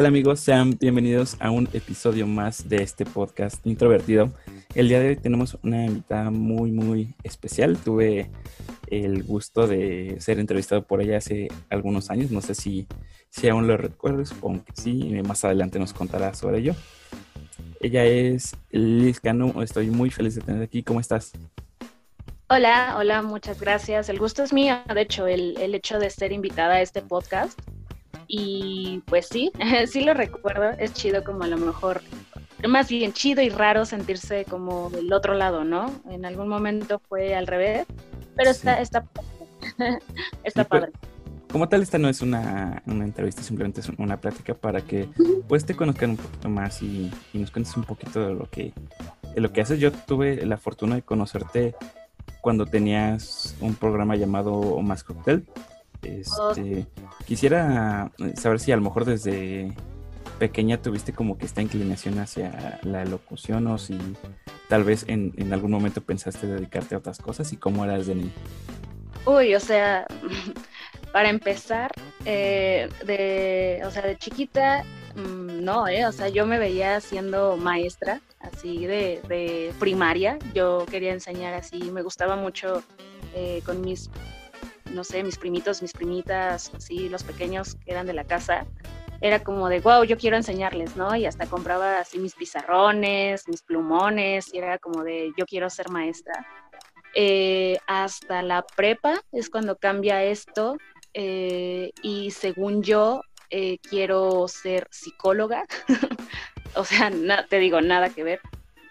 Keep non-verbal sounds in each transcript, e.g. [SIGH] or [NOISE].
Hola, ¿qué tal amigos? Sean bienvenidos a un episodio más de este podcast introvertido. El día de hoy tenemos una invitada muy, muy especial. Tuve el gusto de ser entrevistado por ella hace algunos años. No sé si, si aún lo recuerdas, aunque sí, más adelante nos contará sobre ello. Ella es Liz. Estoy muy feliz de tener aquí. ¿Cómo estás? Hola, hola, muchas gracias. El gusto es mío, de hecho, el, el hecho de ser invitada a este podcast. Y pues sí, [LAUGHS] sí lo recuerdo. Es chido como a lo mejor, más bien chido y raro sentirse como del otro lado, ¿no? En algún momento fue al revés, pero está, está, [LAUGHS] está pues, padre. Como tal, esta no es una, una, entrevista, simplemente es una plática para que pues te conozcan un poquito más y, y, nos cuentes un poquito de lo que de lo que haces. Yo tuve la fortuna de conocerte cuando tenías un programa llamado Más Cocktail. Este, quisiera saber si a lo mejor desde pequeña tuviste como que esta inclinación hacia la locución o si tal vez en, en algún momento pensaste dedicarte a otras cosas y cómo eras de niño. Uy, o sea, [LAUGHS] para empezar, eh, de, o sea, de chiquita, mm, no, eh, o sea, yo me veía siendo maestra, así de, de primaria. Yo quería enseñar así, me gustaba mucho eh, con mis, no sé, mis primitos, mis primitas, así, los pequeños que eran de la casa. Era como de, wow, yo quiero enseñarles, ¿no? Y hasta compraba así mis pizarrones, mis plumones, y era como de, yo quiero ser maestra. Eh, hasta la prepa es cuando cambia esto eh, y según yo eh, quiero ser psicóloga, [LAUGHS] o sea, te digo, nada que ver.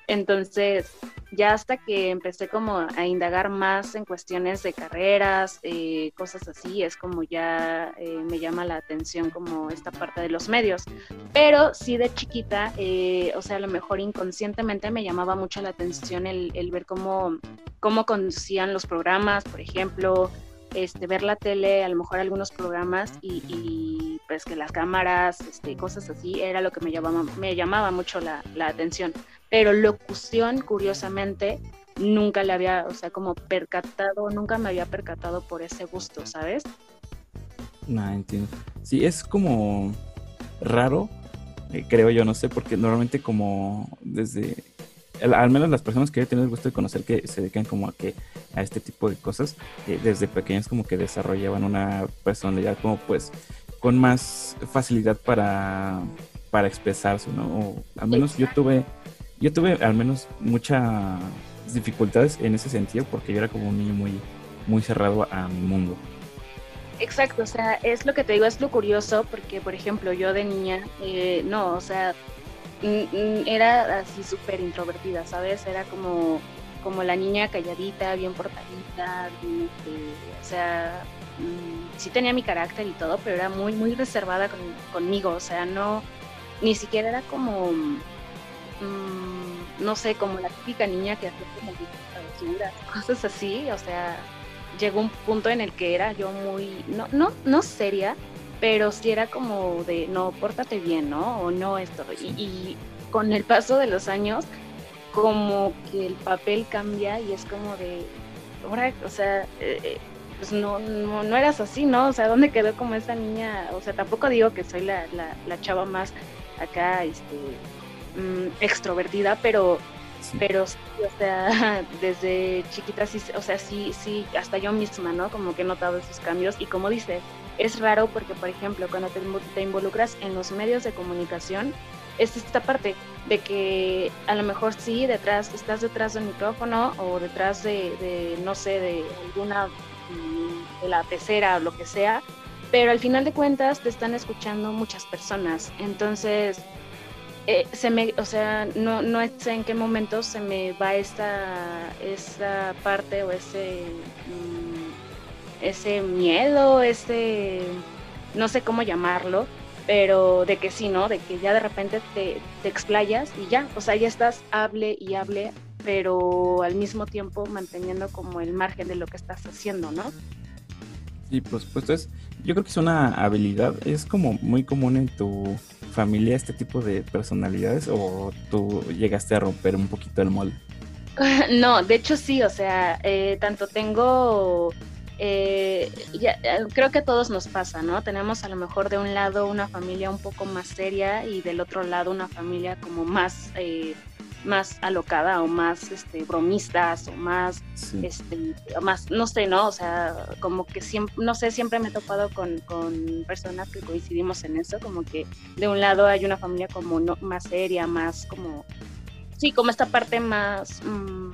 Entonces, ya hasta que empecé como a indagar más en cuestiones de carreras, eh, cosas así, es como ya eh, me llama la atención como esta parte de los medios. Pero sí de chiquita, eh, o sea, a lo mejor inconscientemente me llamaba mucho la atención el, ver cómo, cómo conducían los programas, por ejemplo, este, ver la tele, a lo mejor algunos programas y, pues que las cámaras, este, cosas así, era lo que me llamaba, me llamaba mucho la atención. Pero locución, curiosamente, nunca le había, o sea, como percatado, nunca me había percatado por ese gusto, ¿sabes? No, entiendo. Sí, es como raro, eh, creo yo, no sé, porque normalmente como desde al menos las personas que yo tenido el gusto de conocer que se dedican como a que a este tipo de cosas eh, desde pequeños como que desarrollaban una personalidad como pues con más facilidad para para expresarse no o al menos yo tuve yo tuve al menos muchas dificultades en ese sentido porque yo era como un niño muy muy cerrado a mi mundo Exacto, o sea, es lo que te digo, es lo curioso, porque por ejemplo yo de niña, eh, no, o sea, era así súper introvertida, ¿sabes? Era como, como la niña calladita, bien portadita, este, o sea, mm, sí tenía mi carácter y todo, pero era muy, muy reservada conmigo, o sea, no, ni siquiera era como, mm, no sé, como la típica niña que como travesuras, cosas así, o sea, llegó un punto en el que era yo muy, no, no, no seria, pero sí era como de, no, pórtate bien, ¿no? O no esto. Y, y con el paso de los años, como que el papel cambia y es como de, ahora, o sea, eh, eh, pues no, no, no, eras así, ¿no? O sea, ¿dónde quedó como esa niña? O sea, tampoco digo que soy la, la, la chava más acá, este, mmm, extrovertida, pero, sí. pero sí, o sea, [LAUGHS] desde chiquita sí, o sea, sí, sí, hasta yo misma, ¿no? Como que he notado esos cambios y como dices, es raro porque, por ejemplo, cuando te, te, involucras en los medios de comunicación, es esta parte de que a lo mejor sí, detrás, estás detrás del micrófono o detrás de, de no sé, de alguna, mm, de la pecera o lo que sea, pero al final de cuentas te están escuchando muchas personas. Entonces, eh, se me, o sea, no, no sé en qué momento se me va esta, esta parte o ese... Mmm, ese miedo, ese, no sé cómo llamarlo, pero de que sí, ¿no? De que ya de repente te, te explayas y ya, o sea, ya estás, hable y hable, pero al mismo tiempo manteniendo como el margen de lo que estás haciendo, ¿no? Sí, por supuesto, es, yo creo que es una habilidad, es como muy común en tu familia este tipo de personalidades o tú llegaste a romper un poquito el molde. [LAUGHS] No, de hecho sí, o sea, eh, tanto tengo eh, eh, creo que a todos nos pasa, ¿no? Tenemos a lo mejor de un lado una familia un poco más seria y del otro lado una familia como más, más alocada o más este, bromistas o más, este, más, no sé, ¿no? O sea, como que siempre, no sé, siempre me he topado con, con, personas que coincidimos en eso, como que de un lado hay una familia como no, más seria, más como, sí, como esta parte más... Mm,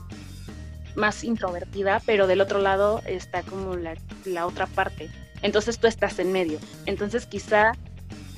más introvertida, pero del otro lado está como la, la otra parte. Entonces tú estás en medio. Entonces quizá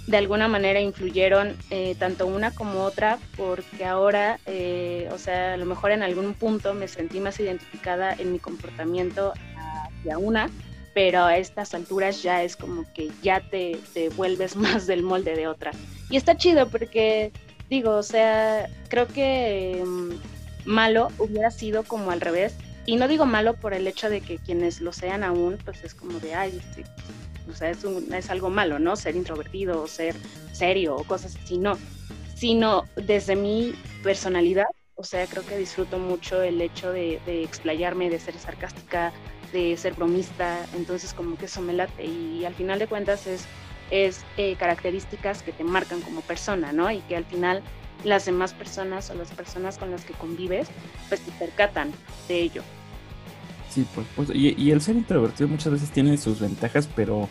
de alguna manera influyeron eh, tanto una como otra, porque ahora, eh, o sea, a lo mejor en algún punto me sentí más identificada en mi comportamiento hacia una, pero a estas alturas ya es como que ya te, te vuelves [LAUGHS] más del molde de otra. Y está chido porque, digo, o sea, creo que... Mm, malo hubiera sido como al revés. Y no digo malo por el hecho de que quienes lo sean aún, pues es como de, ay, este, o sea, es, algo malo, ¿no? Ser introvertido o ser serio o cosas así, no. Sino desde mi personalidad, o sea, creo que disfruto mucho el hecho de, explayarme, de ser sarcástica, de ser bromista, entonces como que eso me late y, al final de cuentas es, es eh, características que te marcan como persona, ¿no? Y que al final las demás personas o las personas con las que convives, pues te percatan de ello. Sí, pues, y, el ser introvertido muchas veces tiene sus ventajas, pero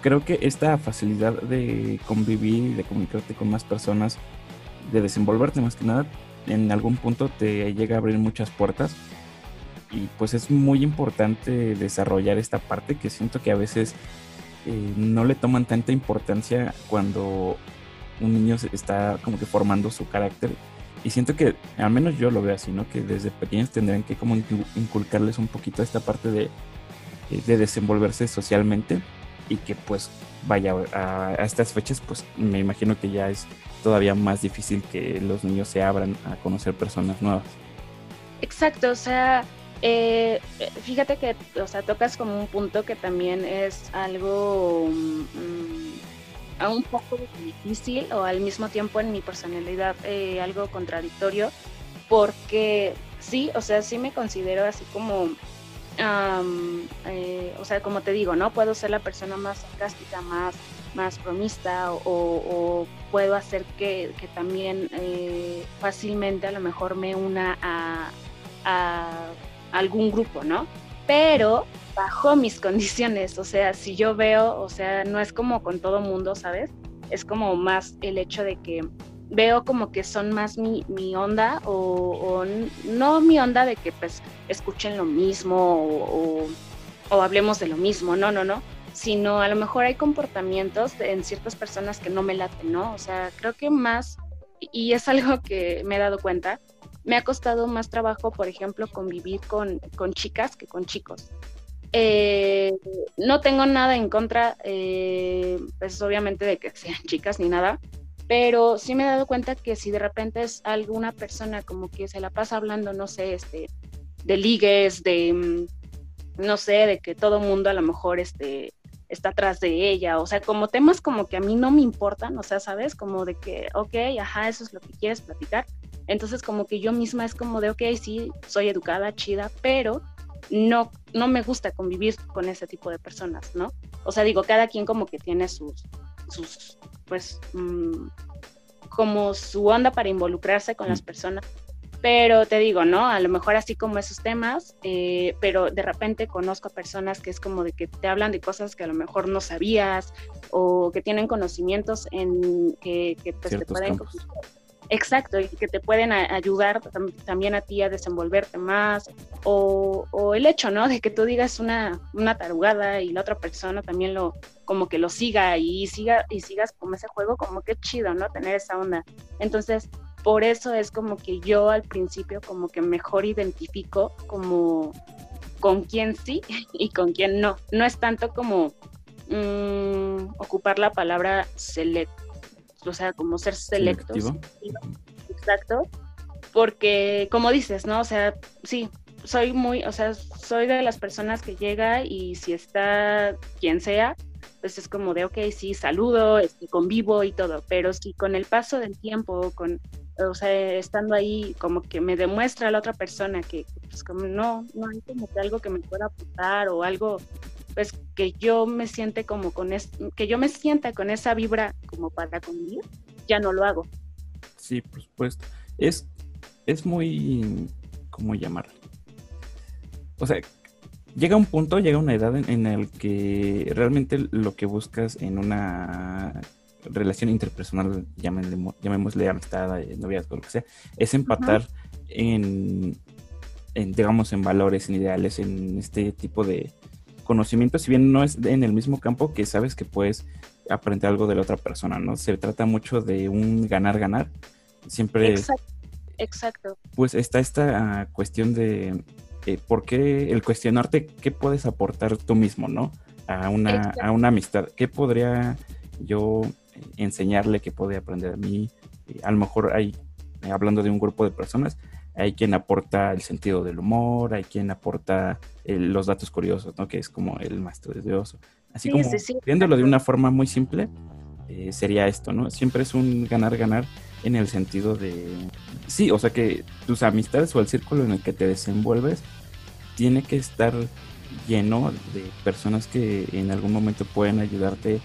creo que esta facilidad de convivir, de comunicarte con más personas, de desenvolverte más que nada, en algún punto te llega a abrir muchas puertas. Y pues es muy importante desarrollar esta parte que siento que a veces eh, no le toman tanta importancia cuando un niño está como que formando su carácter. Y siento que, al menos yo lo veo así, ¿no? Que desde pequeños tendrían que como inculcarles un poquito esta parte de, eh, de desenvolverse socialmente y que pues vaya a, estas fechas pues me imagino que ya es todavía más difícil que los niños se abran a conocer personas nuevas. Exacto, o sea, eh, fíjate que, o sea, tocas como un punto que también es algo mm, un poco difícil o al mismo tiempo en mi personalidad eh, algo contradictorio porque sí, o sea, sí me considero así como, eh, o sea, como te digo, ¿no? Puedo ser la persona más sarcástica, más, más bromista o, puedo hacer que, también eh, fácilmente a lo mejor me una a algún grupo, ¿no? Pero bajo mis [LAUGHS] condiciones, o sea, si yo veo, o sea, no es como con todo mundo, ¿sabes? Es como más el hecho de que veo como que son más mi, mi onda o, no mi onda de que pues escuchen lo mismo o, o, hablemos de lo mismo, no, no, no, sino a lo mejor hay comportamientos en ciertas personas que no me laten, ¿no? O sea, creo que más, y es algo que me he dado cuenta, me ha costado más trabajo, por ejemplo, convivir con, con chicas que con chicos. Eh, no tengo nada en contra, eh, pues obviamente de que sean [LAUGHS] chicas ni nada, pero sí me he dado cuenta que si de repente es alguna persona como que se la pasa hablando, no sé, este, de ligues, de, mm, no sé, de que todo mundo a lo mejor este, está atrás de ella, o sea, como temas como que a mí no me importan, o sea, ¿sabes? Como de que, ok, ajá, eso es lo que quieres platicar. Entonces como que yo misma es como de, ok, sí, soy educada, chida, pero no, no me gusta convivir con ese tipo de personas, ¿no? O sea, digo, cada quien como que tiene sus, sus pues, mm, como su onda para involucrarse con las personas. Pero te digo, ¿no? A lo mejor así como esos temas, eh, pero de repente conozco a personas que es como de que te hablan de cosas que a lo mejor no sabías o que tienen conocimientos en que, pues, te pueden Exacto, y que te pueden ayudar también a ti a desenvolverte más, o, el hecho, ¿no? De que tú digas una, una tarugada y la otra persona también lo, como que lo siga y siga, y sigas como ese juego, como que chido, ¿no? Tener esa onda. Entonces, por eso es como que yo al principio como que mejor identifico como con quién sí [LAUGHS] y con quién no. No es tanto como mm, ocupar la palabra select o sea, como ser selectos. Exacto. Porque, como dices, ¿no? O sea, sí, soy muy, o sea, soy de las personas que llega y si está quien sea, pues es como de, ok, sí, saludo, este, convivo y todo, pero si con el paso del tiempo, con, o sea, estando ahí, como que me demuestra a la otra persona que, pues, como no, no hay como que algo que me pueda aportar o algo, pues, que yo me siente como con es, que yo me sienta con esa vibra como para convivir, ya no lo hago. Sí, por supuesto. Es, es muy, ¿cómo llamarlo? O sea, llega un punto, llega una edad en, en el que realmente lo que buscas en una relación interpersonal, llamémosle, llamémosle amistad, eh, noviazgo, lo que sea, es empatar en, digamos, en valores, en ideales, en este tipo de conocimiento, si bien no es en el mismo campo que sabes que puedes aprender algo de la otra persona, ¿no? Se trata mucho de un ganar-ganar. Siempre... Exacto. Pues está esta cuestión de eh, por qué el cuestionarte qué puedes aportar tú mismo, ¿no? A una, a una amistad. ¿Qué podría yo enseñarle que puede aprender a mí. A lo mejor hay, eh, hablando de un grupo de personas, hay quien aporta el sentido del humor, hay quien aporta los datos curiosos, ¿no? Que es como el más estudioso. Así como, viéndolo de una forma muy simple, eh, sería esto, ¿no? Siempre es un ganar-ganar en el sentido de, sí, o sea que tus amistades o el círculo en el que te desenvuelves tiene que estar lleno de personas que en algún momento pueden ayudarte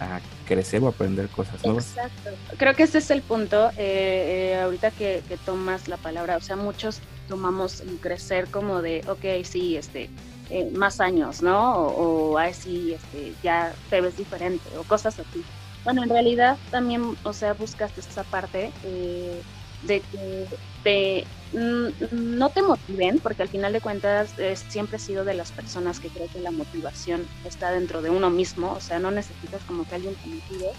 a crecer o aprender cosas nuevas. Exacto. Creo que ese es el punto. Eh, eh, ahorita que, tomas la palabra, o sea, muchos tomamos el crecer como de, ok, sí, este, eh, más años, ¿no? O, o sí, este, ya te ves diferente o cosas así. Bueno, en realidad también, o sea, buscaste esa parte de que te, no te motiven, porque al final de cuentas siempre he sido de las personas que creo que la motivación está dentro de uno mismo, o sea, no necesitas como que alguien te motive,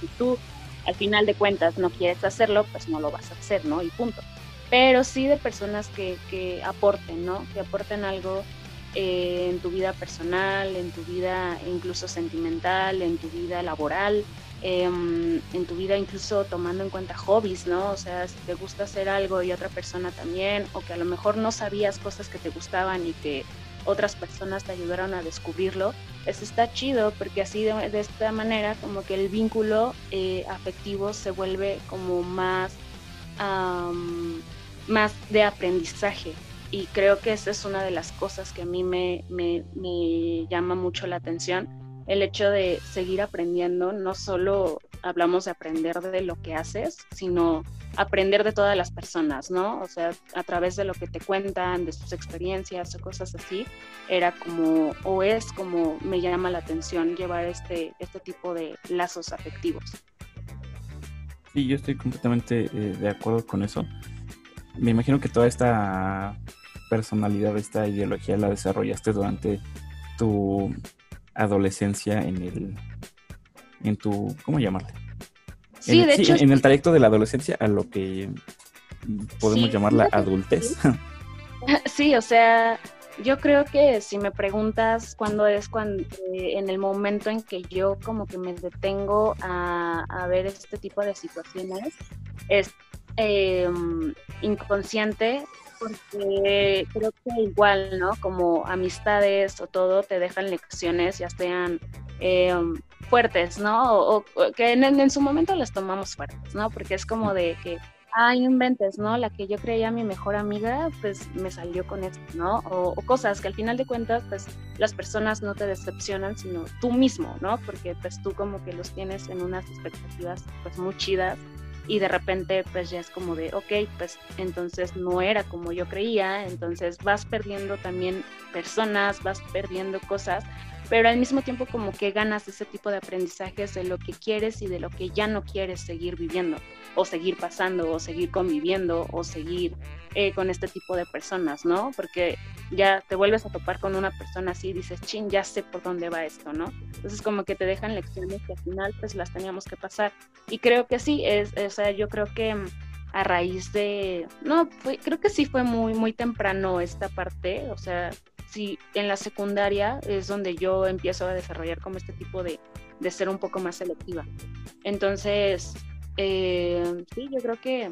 si tú al final de cuentas no quieres hacerlo, pues no lo vas a hacer, ¿no? Y punto. Pero sí de personas que, que aporten, ¿no? Que aporten algo eh, en tu vida personal, en tu vida incluso sentimental, en tu vida laboral, Em, en tu vida, incluso tomando en cuenta hobbies, ¿no? O sea, si te gusta hacer algo y otra persona también, o que a lo mejor no sabías cosas que te gustaban y que otras personas te ayudaron a descubrirlo, eso pues está chido porque así de, esta manera como que el vínculo eh, afectivo se vuelve como más, más de aprendizaje. Y creo que esa es una de las cosas que a mí me, me, me llama mucho la atención el hecho de seguir aprendiendo, no solo hablamos de aprender de lo que haces, sino aprender de todas las personas, ¿no? O sea, a través de lo que te cuentan, de sus experiencias o cosas así, era como, o es como me llama la atención llevar este, este tipo de lazos afectivos. Sí, yo estoy completamente eh, de acuerdo con eso. Me imagino que toda esta personalidad, esta ideología la desarrollaste durante tu adolescencia en el en tu ¿cómo llamarle? Sí, de hecho en el trayecto de la adolescencia a lo que podemos llamar la adultez. [LAUGHS] Sí. o sea, yo creo que si me preguntas cuándo es cuando eh, en el momento en que yo como que me detengo a, a ver este tipo de situaciones es em, inconsciente porque creo que igual, ¿no? Como amistades o todo te dejan lecciones, ya sean eh, fuertes, ¿no? O, que en, su momento las tomamos fuertes, ¿no? Porque es como de que, ay, inventes, ¿no? La que yo creía mi mejor amiga, pues me salió con esto, ¿no? O, o, cosas que al final de cuentas, pues las personas no te decepcionan, sino tú mismo, ¿no? Porque pues tú como que los tienes en unas expectativas pues muy chidas y de repente pues ya es como de, ok, pues entonces no era como yo creía, entonces vas perdiendo también personas, vas perdiendo cosas, pero al mismo tiempo como que ganas ese tipo de aprendizajes de lo que quieres y de lo que ya no quieres seguir viviendo o seguir pasando o seguir conviviendo o seguir eh, con este tipo de personas, ¿no? Porque ya te vuelves a topar con una persona así y dices, chin, ya sé por dónde va esto, ¿no? Entonces como que te dejan lecciones que al final pues las teníamos que pasar. Y creo que sí, es, o sea, yo creo que a raíz de, no, fue, creo que sí fue muy, muy temprano esta parte, o sea, sí, en la secundaria es donde yo empiezo a desarrollar como este tipo de, de ser un poco más selectiva. Entonces, eh, sí, yo creo que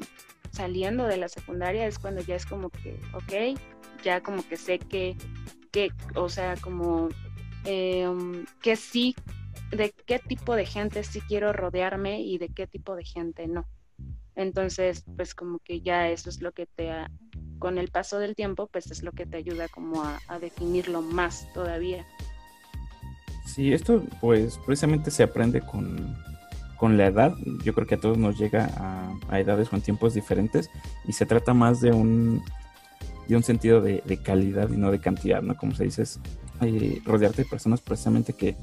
saliendo de la secundaria es cuando ya es como que, ok, ya como que sé que, que o sea, como em, que sí, de qué tipo de gente sí quiero rodearme y de qué tipo de gente no. Entonces, pues como que ya eso es lo que te, con el paso del tiempo, pues es lo que te ayuda como a, definirlo más todavía. Sí, esto pues precisamente se aprende con, con la edad. Yo creo que a todos nos llega a, edades o en tiempos diferentes y se trata más de un, de un sentido de, calidad y no de cantidad, ¿no? Como se dice, es eh, rodearte de personas precisamente que,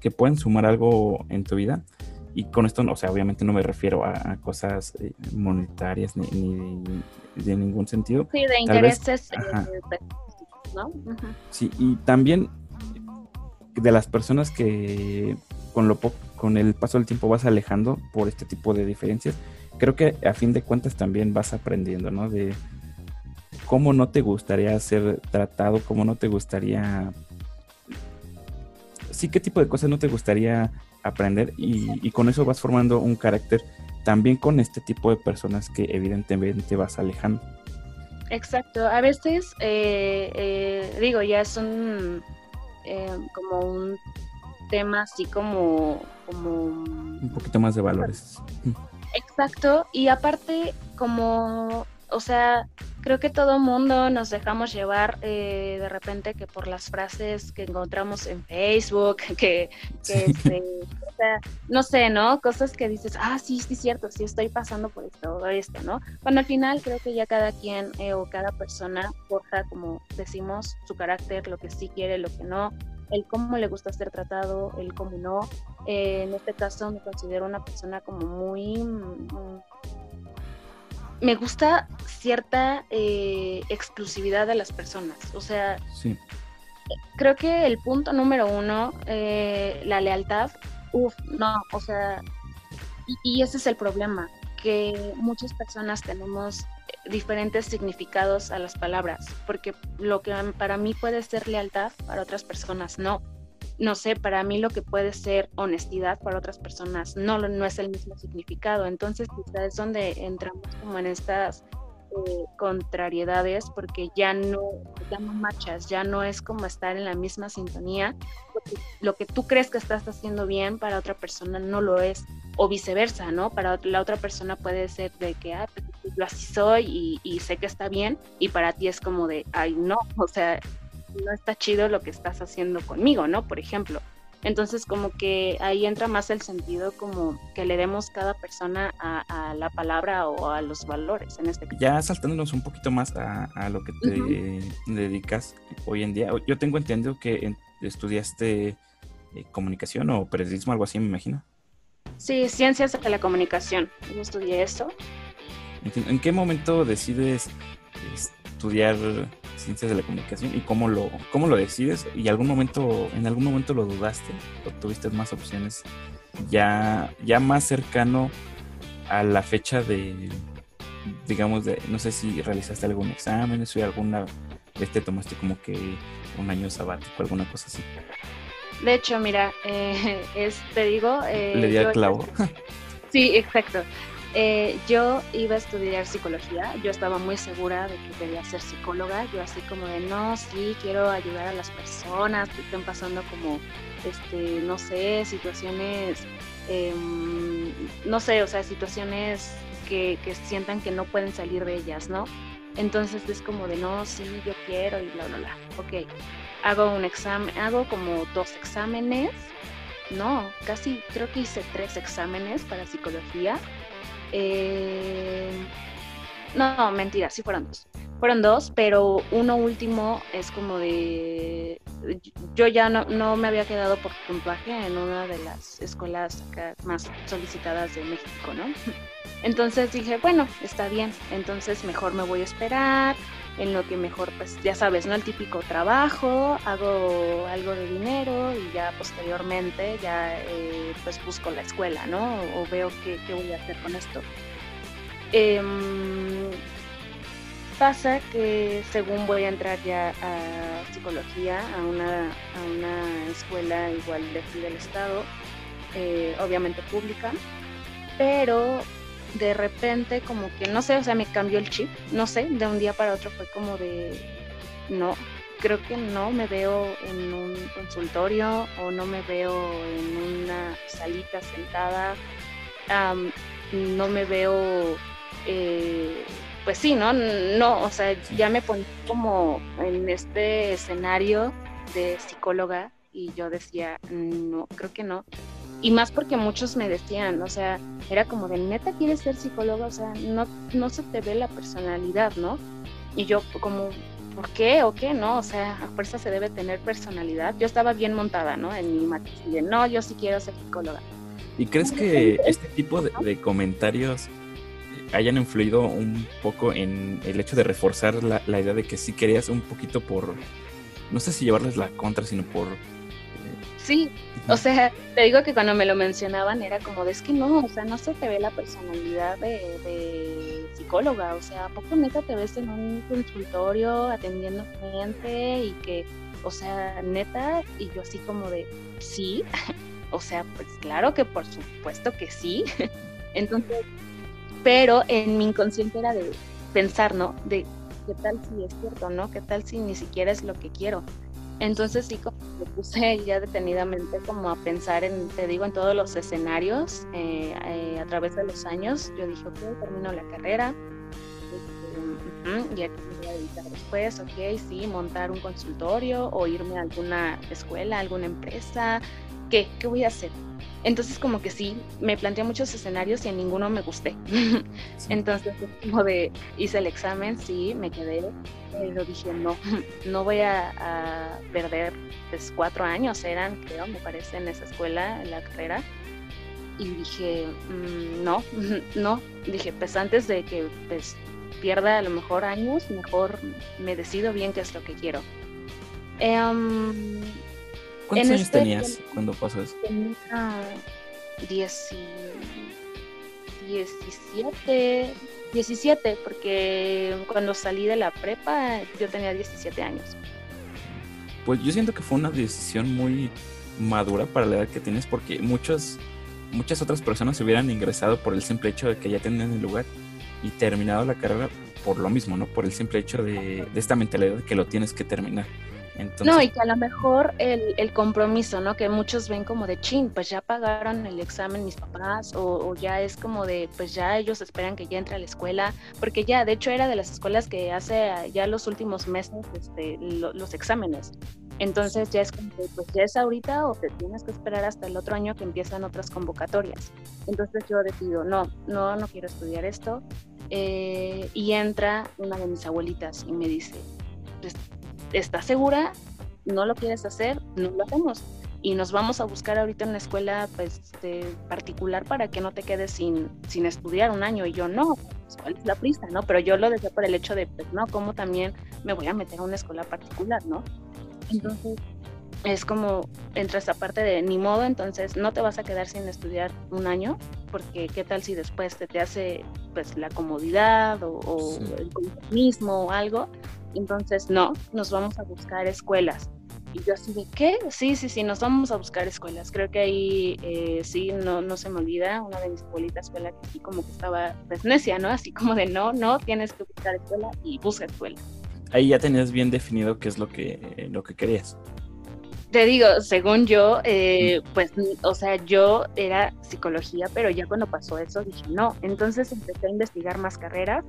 que pueden sumar algo en tu vida y con esto, o sea, obviamente no me refiero a, cosas eh, monetarias ni, de, ningún sentido. Sí, de intereses, eh, ¿no? Sí, y también de las personas que con lo con el paso del tiempo vas alejando por este tipo de diferencias, creo que a fin de cuentas también vas aprendiendo, ¿no? De cómo no te gustaría ser tratado, cómo no te gustaría sí, qué tipo de cosas no te gustaría aprender y, con eso vas formando un carácter también con este tipo de personas que evidentemente vas alejando. Exacto, a veces eh, eh, digo, ya es un eh, como un tema así como, como un poquito más de valores. Exacto, y aparte como o sea, creo que todo mundo nos dejamos llevar eh, de repente que por las frases que encontramos en Facebook, [LAUGHS] que, este, o sea, no sé, ¿no? Cosas que dices, ah, sí, sí, cierto, sí estoy pasando por esto o esto, ¿no? Cuando al final creo que ya cada quien eh, o cada persona forja, como decimos, su carácter, lo que sí quiere, lo que no, el cómo le gusta ser tratado, el cómo no. Eh, en este caso me considero una persona como muy... Me gusta cierta eh, exclusividad de las personas. O sea, creo que el punto número uno, eh, la lealtad, uff, no, o sea, y, ese es el problema, que muchas personas tenemos diferentes significados a las palabras, porque lo que para mí puede ser lealtad, para otras personas no no sé, para mí lo que puede ser honestidad para otras personas no, no es el mismo significado. Entonces quizás es donde entramos como en estas eh, contrariedades porque ya no, ya no marchas, ya no es como estar en la misma sintonía, lo que tú crees que estás haciendo bien para otra persona no lo es, o viceversa, ¿no? Para la otra persona puede ser de que, ah, pues, yo así soy y, y sé que está bien, y para ti es como de, ay, no, [LAUGHS] o sea, no está chido lo que estás haciendo conmigo, ¿no? Por ejemplo. Entonces como que ahí entra más el sentido como que le demos cada persona a, la palabra o a los valores en este caso. Ya saltándonos un poquito más a, lo que te dedicas hoy en día, yo tengo entendido que estudiaste eh, comunicación o periodismo, algo así me imagino. Sí, ciencias de la comunicación, yo estudié eso. ¿En qué momento decides estudiar ciencias de la comunicación y cómo lo, cómo lo decides y algún momento, en algún momento lo dudaste o tuviste más opciones ya, ya más cercano a la fecha de, digamos, de, no sé si realizaste algún examen, si alguna vez te tomaste como que un año sabático, alguna cosa así. De hecho, mira, eh, [LAUGHS] es, te digo... Eh, Le di al clavo. [LAUGHS] Sí, exacto. Eh, yo iba a estudiar psicología, yo estaba muy segura de que quería ser psicóloga, yo así como de, no, sí, quiero ayudar a las personas que estén pasando como, este, no sé, situaciones, em, no sé, o sea, situaciones que, que sientan que no pueden salir de ellas, ¿no? Entonces es como de, no, sí, yo quiero y bla, bla, bla. Ok, hago un examen, hago como dos exámenes, no, casi creo que hice tres exámenes para psicología eh, no, mentira, sí fueron dos. Fueron dos, pero uno último es como de... Yo ya no, me había quedado por puntuaje en una de las escuelas más solicitadas de México, ¿no? [LAUGHS] Entonces dije, bueno, está bien, entonces mejor me voy a esperar, en lo que mejor, pues ya sabes, ¿no? El típico trabajo, hago algo de dinero y ya posteriormente ya eh, pues busco la escuela, ¿no? O, veo qué, voy a hacer con esto. Em, pasa que según voy a entrar ya a psicología, a una, a una escuela igual de aquí del estado, eh, obviamente pública, pero de repente como que, no sé, o sea, me cambió el chip, no sé, de un día para otro fue como de, no, creo que no me veo en un consultorio o no me veo en una salita sentada. no me veo, eh, pues sí, ¿no? No, o sea, ya me ponía como en este escenario de psicóloga y yo decía, no, creo que no. Y más porque muchos me decían, o sea, era como de neta quieres ser psicóloga, o sea, no, no se te ve la personalidad, ¿no? Y yo como, ¿por qué o qué? No, o sea, a fuerza se debe tener personalidad. Yo estaba bien montada, ¿no? En mi matriz de, no, yo sí quiero ser psicóloga. ¿Y crees que este tipo de, comentarios hayan influido un poco en el hecho de reforzar la, la, idea de que sí querías un poquito por, no sé si llevarles la contra, sino por Sí, o sea, te digo que cuando me lo mencionaban era como de es que no, o sea, no se te ve la personalidad de, psicóloga, o sea, ¿a poco neta te ves en un consultorio atendiendo gente y que, o sea, neta, y yo así como de, sí, [LAUGHS] o sea, pues claro que por supuesto que sí, [LAUGHS] entonces, pero en mi inconsciente era de pensar, ¿no? De qué tal si es cierto, ¿no? ¿Qué tal si ni siquiera es lo que quiero? Entonces sí, como me puse ya detenidamente como a pensar en, te digo, en todos los escenarios eh, eh, a través de los años. Yo dije, ok, termino la carrera, este, ya que me voy a dedicar después, ok, sí, montar un consultorio o irme a alguna escuela, alguna empresa, ¿qué? ¿Qué voy a hacer? Entonces como que sí, me planteé muchos escenarios y en ninguno me gusté. Entonces como de, hice el examen, sí, me quedé, pero dije, no, no voy a, perder pues, cuatro años, eran, creo, me parece, en esa escuela, en la carrera. Y dije, mm, no, [LAUGHS] no, dije, pues antes de que pues, pierda a lo mejor años, mejor me decido bien qué es lo que quiero. Em, ¿Cuántos años este tenías cuando pasó eso? Tenía 17, 17, porque cuando salí de la prepa yo tenía 17 años. Pues yo siento que fue una decisión muy madura para la edad que tienes, porque muchas, muchas otras personas se hubieran ingresado por el simple hecho de que ya tenían el lugar y terminado la carrera por lo mismo, ¿no? Por el simple hecho de, de esta mentalidad que lo tienes que terminar no, y que a lo mejor el, compromiso, ¿no? Que muchos ven como de chin, pues ya pagaron el examen mis papás, o, ya es como de, pues ya ellos esperan que ya entre a la escuela, porque ya, de hecho, era de las escuelas que hace ya los últimos meses este, los exámenes. Entonces ya es como que, pues ya es ahorita o te tienes que esperar hasta el otro año que empiezan otras convocatorias. Entonces yo decido, no, no, no quiero estudiar esto. Eh, y entra una de mis abuelitas y me dice, pues ¿estás segura? ¿No lo quieres hacer? No lo hacemos. Y nos vamos a buscar ahorita en la escuela pues, particular para que no te quedes sin, sin estudiar un año. Y yo, no, pues, ¿cuál es la prisa? ¿no? Pero yo lo decía por el hecho de, pues, no, ¿cómo también me voy a meter a una escuela particular? ¿no? Entonces, es como entra esta parte de ni modo, entonces no te vas a quedar sin estudiar un año, porque qué tal si después te, te hace pues la comodidad o, o el mismo o algo, entonces, no, nos vamos a buscar escuelas. Y yo así de, ¿qué? Sí, sí, sí, nos vamos a buscar escuelas. Creo que ahí eh, sí, no, no se me olvida, una de mis abuelitas fue que sí como que estaba pues necia, ¿no? Así como de, no, no, tienes que buscar escuela y busca escuela. Ahí ya tenías bien definido qué es lo que, lo que querías te digo, según yo, eh, pues, o sea, yo era psicología, pero ya cuando pasó eso dije no. Entonces empecé a investigar más carreras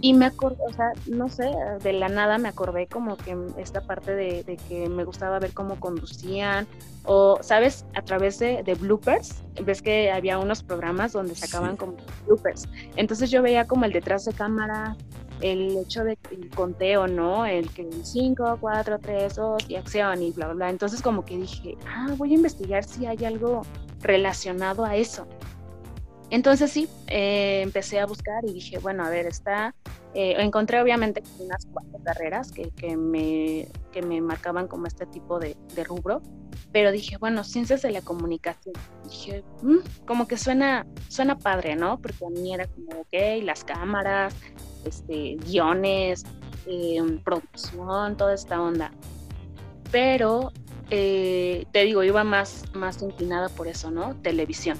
y me acordé, o sea, no sé, de la nada me acordé como que esta parte de, que me gustaba ver cómo conducían o, ¿sabes? A través de, bloopers, ves que había unos programas donde sacaban como bloopers. Entonces yo veía como el detrás de cámara, el hecho de el conteo, ¿no? El que 5, 4, 3, 2 y acción y bla, bla, bla. Entonces como que dije, ah, voy a investigar si hay algo relacionado a eso. Entonces sí, eh, empecé a buscar y dije, bueno, a ver, está, eh, encontré obviamente unas cuatro carreras que, que, me, que me marcaban como este tipo de, de, rubro, pero dije, bueno, ciencias de la comunicación. Dije, mm, como que suena, suena padre, ¿no? Porque a mí era como, ok, las cámaras, este, guiones, em, producción, toda esta onda. Pero eh, te digo, iba más, más inclinada por eso, ¿no? Televisión.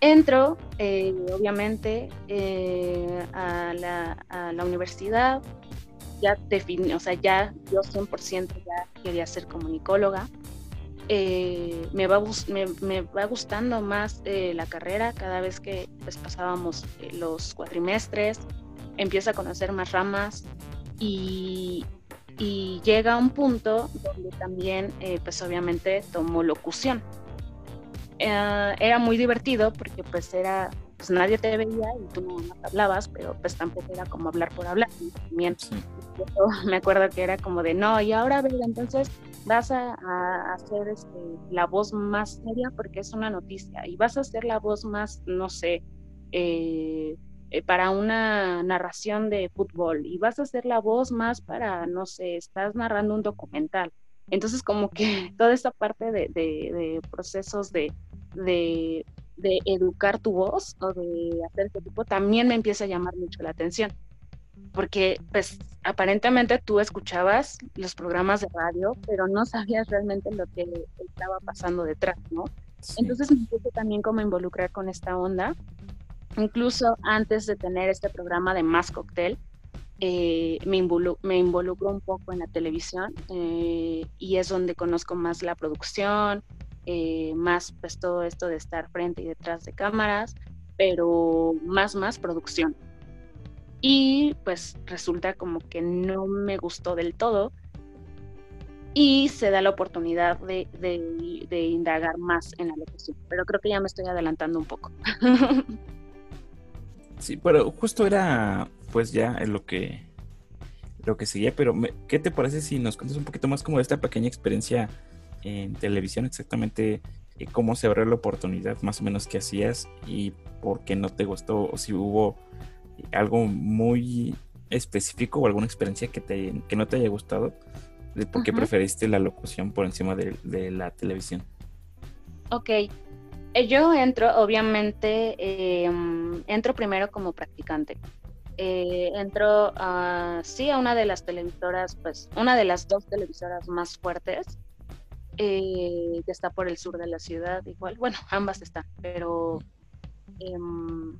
Entro, eh, obviamente, eh, a, la, universidad, ya definí, o sea, ya yo 100% ya quería ser comunicóloga. eh, me, va, me, va gustando más eh, la carrera cada vez que pues, pasábamos eh, los cuatrimestres, empiezo a conocer más ramas y, y llega un punto donde también, pues obviamente, tomo locución. era muy divertido porque pues era pues nadie te veía y tú no hablabas, pero pues tampoco era como hablar por hablar. También [LAUGHS] me acuerdo que era como de, no, y ahora, entonces vas a, hacer este, la voz más seria porque es una noticia y vas a hacer la voz más, no sé, eh, eh, para una narración de fútbol y vas a hacer la voz más para, no sé, estás narrando un documental. Entonces como que [LAUGHS] toda esta parte de, de procesos de, de de educar tu voz o de hacer este tipo, también me empieza a llamar mucho la atención. Porque, pues, aparentemente tú escuchabas los programas de radio, pero no sabías realmente lo que estaba pasando detrás, ¿no? Entonces me empiezo también como a involucrar con esta onda. Incluso antes de tener este programa de Más Cocktail, eh, me, involucro un poco en la televisión eh, y es donde conozco más la producción, eh, más pues todo esto de estar frente y detrás de cámaras, pero más, más producción. Y pues resulta como que no me gustó del todo y se da la oportunidad de, de, indagar más en la locución, pero creo que ya me estoy adelantando un poco. [LAUGHS] Sí, pero justo era pues ya lo que lo que seguía, pero ¿qué te parece si nos cuentas un poquito más como de esta pequeña experiencia en televisión exactamente eh, cómo se abrió la oportunidad, más o menos qué hacías y por qué no te gustó, o si hubo algo muy específico o alguna experiencia que, te, que no te haya gustado, de por qué preferiste la locución por encima de, la televisión. Ok, eh, yo entro, obviamente, em, entro primero como practicante. Eh, entro a, sí a una de las televisoras, pues una de las dos televisoras más fuertes eh, que está por el sur de la ciudad, igual, bueno, [LAUGHS] ambas están, pero em,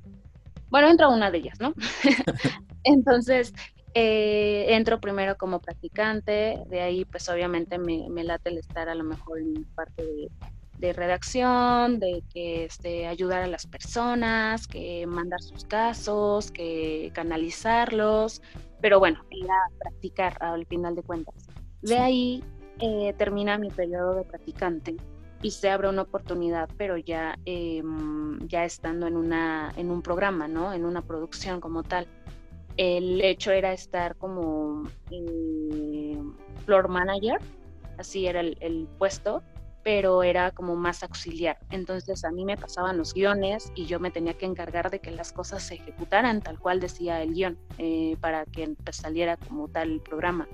bueno, entro a una de ellas, ¿no? [LAUGHS] Entonces, eh, entro primero como practicante, de ahí pues obviamente me, late el estar a lo mejor en parte de, redacción, de que este, ayudar a las personas, que mandar sus casos, que canalizarlos, pero bueno, era practicar al final de cuentas. De ahí eh, termina mi periodo de practicante y se abre una oportunidad, pero ya, em, ya estando en, una, en un programa, ¿no? En una producción como tal. El hecho era estar como eh, floor manager, así era el, el, puesto, pero era como más auxiliar. Entonces a mí me pasaban los guiones y yo me tenía que encargar de que las cosas se ejecutaran tal cual decía el guion, eh, para que saliera como tal el programa.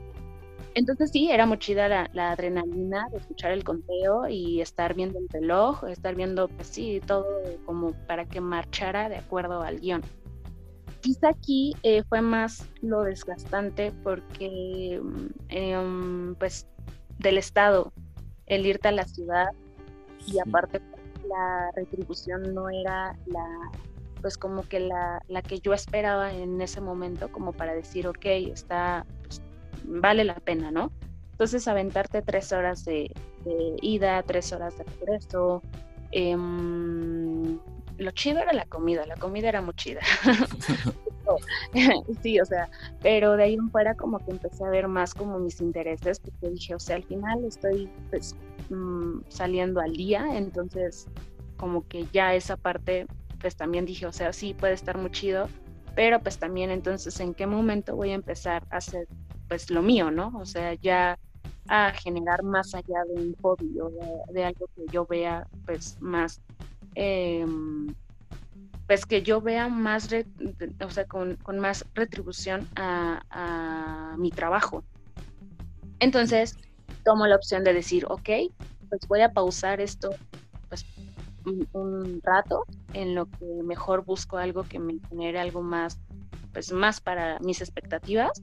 Entonces sí, era muy chida la, adrenalina de escuchar el conteo y estar viendo el reloj, estar viendo, pues sí, todo como para que marchara de acuerdo al guion. Quizá aquí eh, fue más lo desgastante porque, mm, em, pues, del estado, el irte a la ciudad y aparte la retribución no era la, pues como que la, la que yo esperaba en ese momento como para decir, ok, está, pues, vale la pena, ¿no? Entonces, aventarte tres horas de, ida, tres horas de regreso. Em, lo chido era la comida, la comida era muy chida. [LAUGHS] sí, o sea, pero de ahí en fuera como que empecé a ver más como mis intereses, porque dije, o sea, al final estoy pues mm, saliendo al día, entonces como que ya esa parte, pues también dije, o sea, sí puede estar muy chido, pero pues también entonces en qué momento voy a empezar a hacer pues lo mío, ¿no? O sea, ya a generar más allá de un hobby o de, algo que yo vea pues más, em, pues que yo vea más, o sea, con, más retribución a, mi trabajo. Entonces, tomo la opción de decir, ok, pues voy a pausar esto pues un, un, rato en lo que mejor busco algo que me genere algo más, pues más para mis expectativas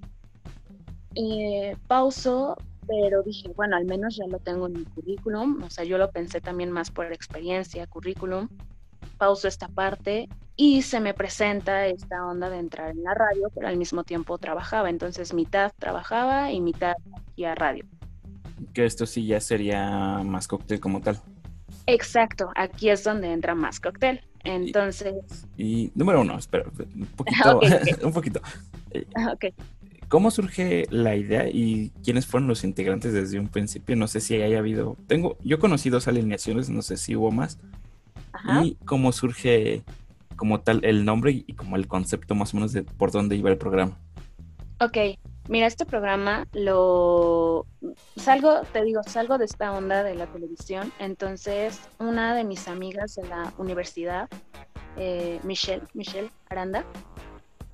eh, pauso, pero dije, bueno, al menos ya lo tengo en mi currículum, o sea, yo lo pensé también más por experiencia, currículum, pauso esta parte y se me presenta esta onda de entrar en la radio, pero al mismo tiempo trabajaba, entonces mitad trabajaba y mitad hacía radio. Que esto sí ya sería más cóctel como tal. Exacto, aquí es donde entra más cóctel. Entonces. Y, número uno, espera, un poquito. [LAUGHS] [LAUGHS] un poquito. [LAUGHS] Ok. ¿Cómo surge la idea y quiénes fueron los integrantes desde un principio? No sé si haya habido. Tengo, yo conocí dos alineaciones, no sé si hubo más. Y cómo surge como tal el nombre y como el concepto más o menos de por dónde iba el programa. Ok, mira, este programa lo salgo, te digo, salgo de esta onda de la televisión. Entonces, una de mis amigas de la universidad, eh, Michelle, Michelle Aranda,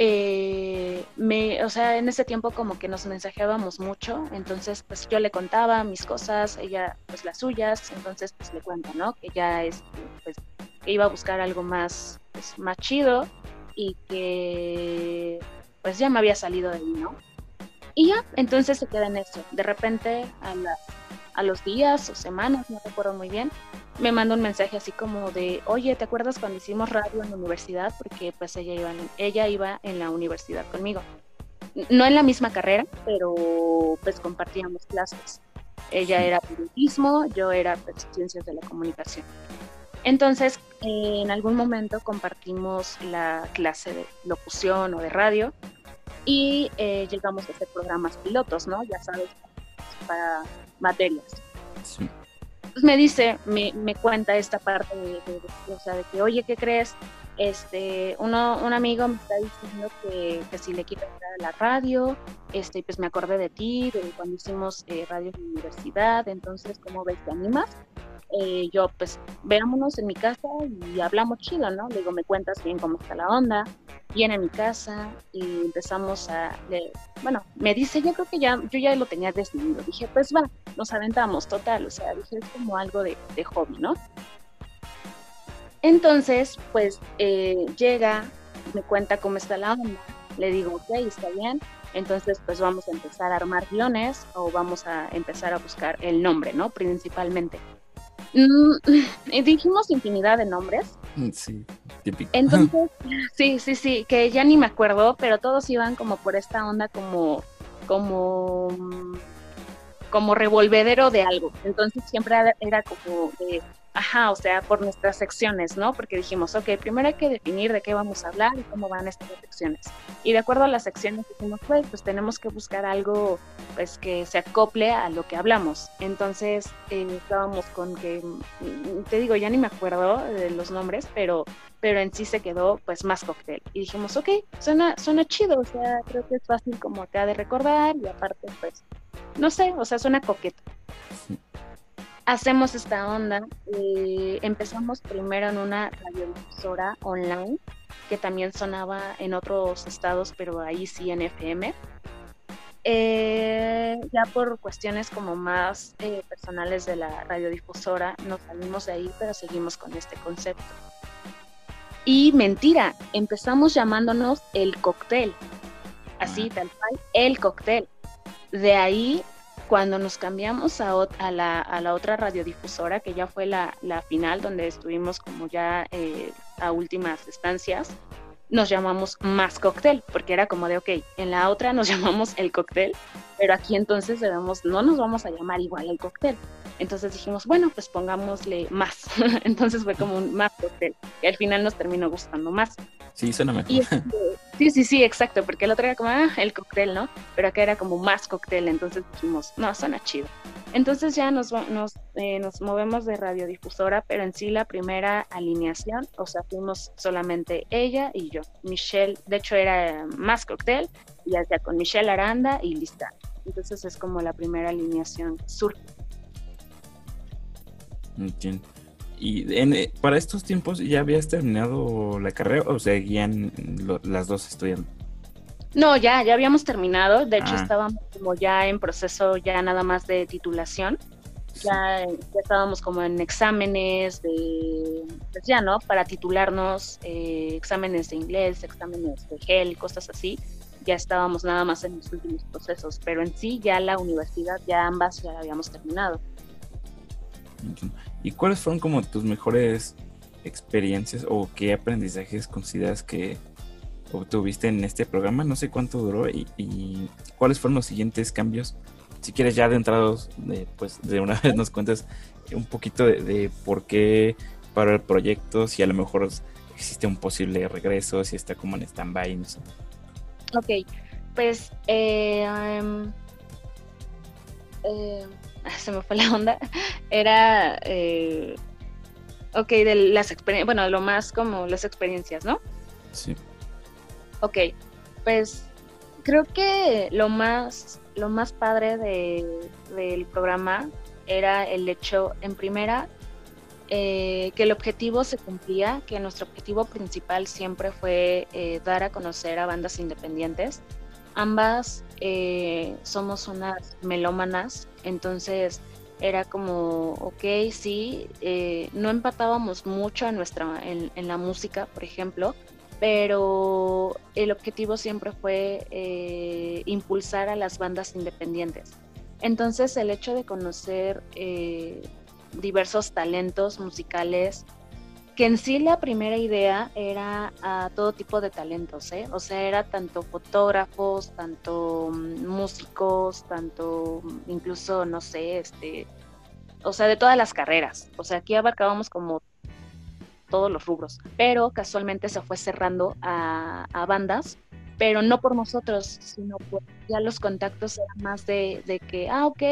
eh, me, o sea, en ese tiempo como que nos mensajeábamos mucho, entonces pues yo le contaba mis cosas, ella pues las suyas, entonces pues le cuento, ¿no? Que ya es, pues, que iba a buscar algo más, pues, más chido y que pues ya me había salido de mí, ¿no? Y ya, entonces se queda en eso. De repente, a, a los días o semanas, no recuerdo muy bien, me manda un mensaje así como de, oye, ¿te acuerdas cuando hicimos radio en la universidad? Porque pues ella iba en, ella iba en la universidad conmigo. No en la misma carrera, pero pues compartíamos clases. Ella era periodismo, yo era pues, ciencias de la comunicación. Entonces, en algún momento compartimos la clase de locución o de radio y eh, llegamos a hacer programas pilotos, ¿no? Ya sabes, para materias. Sí. Pues me dice, me, me cuenta esta parte de, o sea, de que, oye, ¿qué crees? Este, uno, un amigo me está diciendo que, que si le quiero entrar a la radio, este, pues me acordé de ti, de cuando hicimos eh, radio en la universidad, entonces, ¿cómo ves? ¿Te animas? Eh, yo pues veámonos en mi casa y hablamos chido, ¿no? Le digo, me cuentas bien cómo está la onda, viene a mi casa y empezamos a, bueno, me dice, yo creo que ya, yo ya lo tenía decidido, dije, pues va, nos aventamos, total, o sea, dije, es como algo de, de hobby, ¿no? Entonces, pues eh, llega, me cuenta cómo está la onda, le digo, ok, está bien, entonces pues vamos a empezar a armar guiones o vamos a empezar a buscar el nombre, ¿no? Principalmente. Mm, [LAUGHS] dijimos infinidad de nombres. Mm, sí, típico. Entonces, [LAUGHS] sí, sí, sí, que ya ni me acuerdo, pero todos iban como por esta onda como, como, como revolvedero de algo. Entonces siempre era como de Ajá, o sea, por nuestras secciones, ¿no? Porque dijimos, ok, primero hay que definir de qué vamos a hablar y cómo van estas secciones. Y de acuerdo a las secciones dijimos, pues, pues tenemos que buscar algo pues que se acople a lo que hablamos. Entonces eh, estábamos con que, mm, te digo, ya ni me acuerdo de los nombres, pero, pero en sí se quedó pues más cóctel. Y dijimos, ok, suena, suena chido, o sea, creo que es fácil como acá de recordar y aparte pues, no sé, o sea, suena coqueto hacemos esta onda. Eh, empezamos primero en una radiodifusora online que también sonaba en otros estados, pero ahí sí en FM. Eh, ya por cuestiones como más eh, personales de la radiodifusora nos salimos de ahí, pero seguimos con este concepto. Y mentira, empezamos llamándonos el cóctel, así tal cual, el cóctel. De ahí cuando nos cambiamos a, la, otra radiodifusora, que ya fue la, final, donde estuvimos como ya eh, a últimas estancias, nos llamamos Más Cóctel, porque era como de, ok, en la otra nos [LAUGHS] llamamos El Cóctel, pero aquí entonces debemos, no nos vamos a llamar igual El Cóctel. Entonces dijimos, bueno, pues pongámosle más. [LAUGHS] entonces fue como un más cóctel. Y al final nos terminó gustando más. Sí, suena mejor. Este, sí, sí, sí, exacto, porque el otro era como, ah, el cóctel, ¿no? Pero acá era como más cóctel, entonces dijimos, no, suena chido. Entonces ya nos, nos, eh, nos movemos de radiodifusora, pero en sí la primera alineación, o sea, fuimos solamente ella y yo. Michelle, de hecho era más cóctel, y ya con Michelle Aranda y lista. Entonces es como la primera alineación sur. Entiendo. ¿Y eh, para estos tiempos ya habías terminado la carrera o seguían las dos estudiando? No, ya, ya habíamos terminado. De hecho, ah. estábamos como ya en proceso ya nada más de titulación. Ya, ya estábamos como en exámenes de, pues ya, ¿no? Para titularnos, eh, exámenes de inglés, exámenes de gel, cosas así. Ya estábamos nada más en los últimos procesos, pero en sí ya la universidad, ya ambas ya habíamos terminado. ¿Y cuáles fueron como tus mejores experiencias o qué aprendizajes consideras que obtuviste en este programa? No sé cuánto duró y, cuáles fueron los siguientes cambios si quieres ya de entrados, de, pues de una vez nos cuentes un poquito de, por qué para el proyecto, si a lo mejor existe un posible regreso, si está como en stand-by, no sé. Ok, pues eh, em, eh, [LAUGHS] se me fue la onda. Era, eh, ok, de las experiencias, bueno, lo más como las experiencias, ¿no? Sí. Ok, pues creo que lo más, lo más padre del programa era el hecho, en primera, eh, que el objetivo se cumplía, que nuestro objetivo principal siempre fue eh, dar a conocer a bandas independientes. Ambas eh, somos unas melómanas, entonces era como, ok, sí, no empatábamos mucho en, nuestra, en, la música, por ejemplo, pero el objetivo siempre fue impulsar a las bandas independientes. Entonces el hecho de conocer eh, diversos talentos musicales, que en sí la primera idea era a todo tipo de talentos, ¿eh? o sea, era tanto fotógrafos, tanto mm, músicos, tanto mm, incluso, no sé, este, o sea, de todas las carreras, o sea, aquí abarcábamos como todos los rubros, pero casualmente se fue cerrando a, bandas pero no por nosotros, sino por ya los contactos eran más de, de que, ah, ok,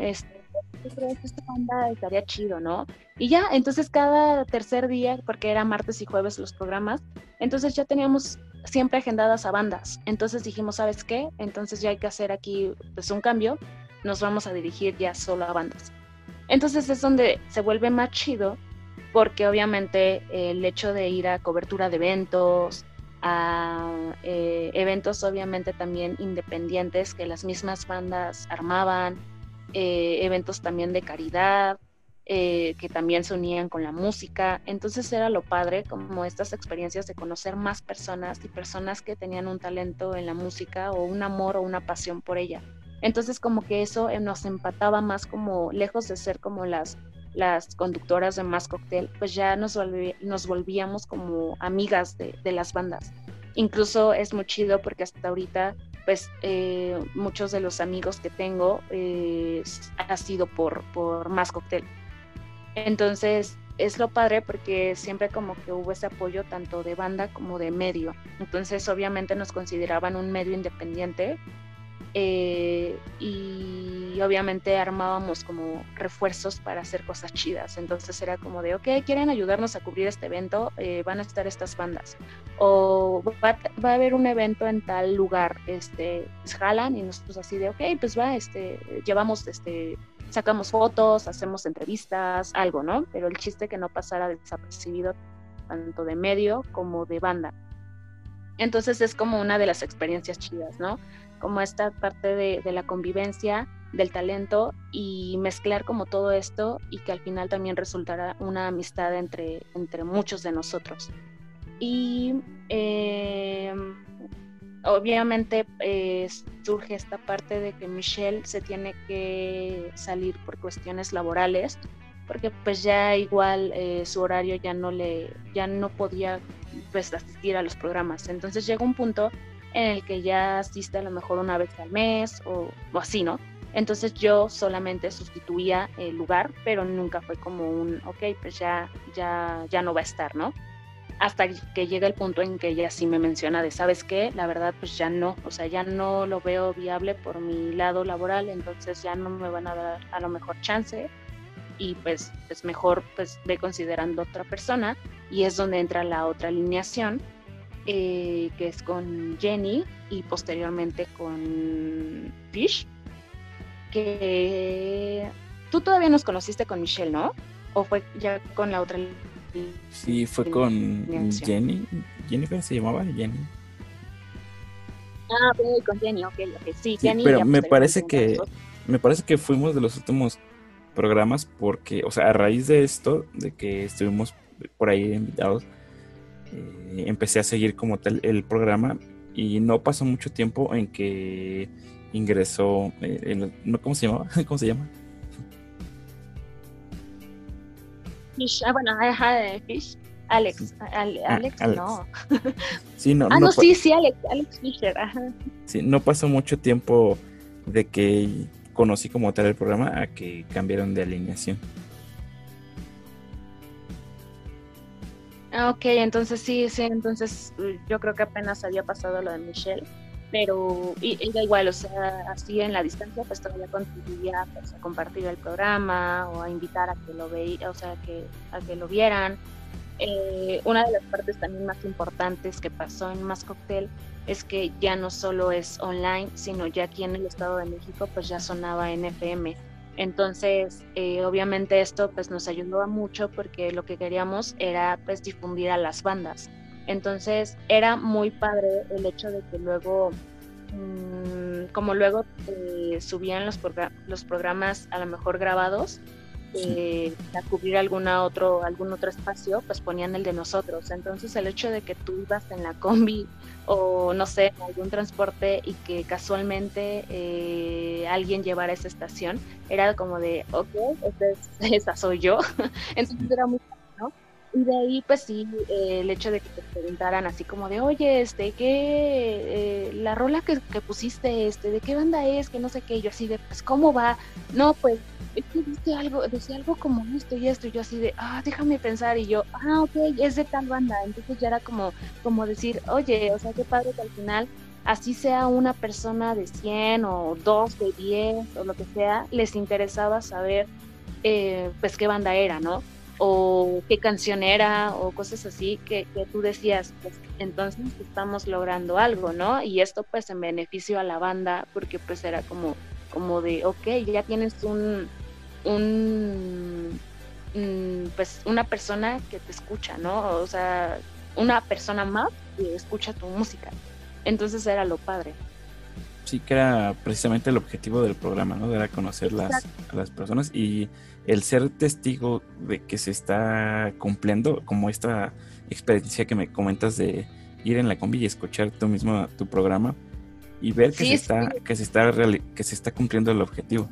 este, esta banda estaría chido, ¿no? Y ya, entonces cada tercer día, porque era martes y jueves los programas, entonces ya teníamos siempre agendadas a bandas. Entonces dijimos, ¿sabes qué? Entonces ya hay que hacer aquí pues un cambio, nos vamos a dirigir ya solo a bandas. Entonces es donde se vuelve más chido, porque obviamente el hecho de ir a cobertura de eventos, a eh, eventos obviamente también independientes que las mismas bandas armaban, eh, eventos también de caridad, eh, que también se unían con la música. Entonces era lo padre, como estas experiencias de conocer más personas y personas que tenían un talento en la música o un amor o una pasión por ella. Entonces como que eso nos empataba más como lejos de ser como las las conductoras de Más Cocktail, pues ya nos, nos volvíamos como amigas de, las bandas. Incluso es muy chido porque hasta ahorita, pues eh, muchos de los amigos que tengo eh, ha sido por, por Más Cocktail. Entonces, es lo padre porque siempre como que hubo ese apoyo tanto de banda como de medio. Entonces, obviamente nos consideraban un medio independiente eh, y obviamente armábamos como refuerzos para hacer cosas chidas. Entonces era como de, ok, quieren ayudarnos a cubrir este evento, eh, van a estar estas bandas. O va, a haber un evento en tal lugar, este, pues jalan y nosotros así de, ok, pues va, este, llevamos, este, sacamos fotos, hacemos entrevistas, algo, ¿no? Pero el chiste que no pasara desapercibido tanto de medio como de banda. Entonces es como una de las experiencias chidas, ¿no? Como esta parte de, la convivencia, del talento y mezclar como todo esto y que al final también resultará una amistad entre, entre muchos de nosotros. Y eh, obviamente eh, surge esta parte de que Michelle se tiene que salir por cuestiones laborales porque pues ya igual eh, su horario ya no le ya no podía pues asistir a los programas entonces llega un punto en el que ya asiste a lo mejor una vez al mes o, así, ¿no? Entonces yo solamente sustituía el lugar, pero nunca fue como un, ok, pues ya, ya, ya no va a estar, ¿no? Hasta que llega el punto en que ella sí me menciona de, ¿sabes qué? La verdad, pues ya no, o sea, ya no lo veo viable por mi lado laboral, entonces ya no me van a dar a lo mejor chance y pues, pues mejor pues ve considerando otra persona y es donde entra la otra alineación eh, que es con Jenny y posteriormente con Fish, que tú todavía nos conociste con Michelle, ¿no? ¿O fue ya con la otra? Sí, fue con Jenny. Jennifer se llamaba Jenny. Ah, con Jenny, ok, Sí, Jenny. Pero me parece que me parece que fuimos de los últimos programas porque, o sea, a raíz de esto, de que estuvimos por ahí invitados, eh, empecé a seguir como tal el programa y no pasó mucho tiempo en que ingresó, eh. ¿cómo se llamaba? [LAUGHS] ¿Cómo se llama? Fish, ah, bueno, Fish. Alex, ah, Alex, no. [LAUGHS] Sí, no. Ah, no, sí, sí, Alex, Alex Fisher, Sí, no pasó mucho tiempo de que conocí como tal el programa a que cambiaron de alineación. Ok, entonces sí, sí, entonces mm, yo creo que apenas había pasado lo de Michelle, pero y, da igual, o sea, así en la distancia pues todavía contribuía pues, a compartir el programa o a invitar a que lo veía, o sea, que, a que lo vieran. Eh, una de las partes también más importantes que pasó en Más Cocktail es que ya no solo es online, sino ya aquí en el Estado de México pues ya sonaba en FM. Entonces, eh, obviamente esto pues nos ayudó mucho porque lo que queríamos era pues difundir a las bandas. Entonces, era muy padre el hecho de que luego, mm, como luego eh, subían los, los programas a lo mejor grabados, eh, a cubrir alguna otro, algún otro espacio, pues ponían el de nosotros. Entonces el hecho de que tú ibas en la combi o no sé, algún transporte y que casualmente eh, alguien llevara esa estación, era como de, ok, [LAUGHS] esa soy yo. [LAUGHS] Entonces era muy ¿no? Y de ahí, pues sí, eh, el hecho de que te preguntaran así como de, oye, este, ¿qué, la rola que, pusiste, este, de qué banda es, que no sé qué, yo así de, pues, ¿cómo va? No, pues, es que dice algo, decía algo como esto y esto, y yo así de, ah, déjame pensar, y yo, ah, ok, es de tal banda, entonces ya era como, como decir, oye, o sea, qué padre que al final, así sea una persona de 100 o dos de 10 o lo que sea, les interesaba saber, eh, pues, qué banda era, ¿no? O qué canción era o cosas así que, que, tú decías, pues entonces estamos logrando algo, ¿no? Y esto pues en beneficio a la banda porque pues era como, como de, ok, ya tienes un, un, mm, pues una persona que te escucha, ¿no? O sea, una persona más que escucha tu música. Entonces era lo padre. Sí, que era precisamente el objetivo del programa, ¿no? Era conocer las, a las personas y el ser testigo de que se está cumpliendo, como esta experiencia que me comentas de ir en la combi y escuchar tú mismo tu programa y ver que se está, que se está que se está cumpliendo el objetivo.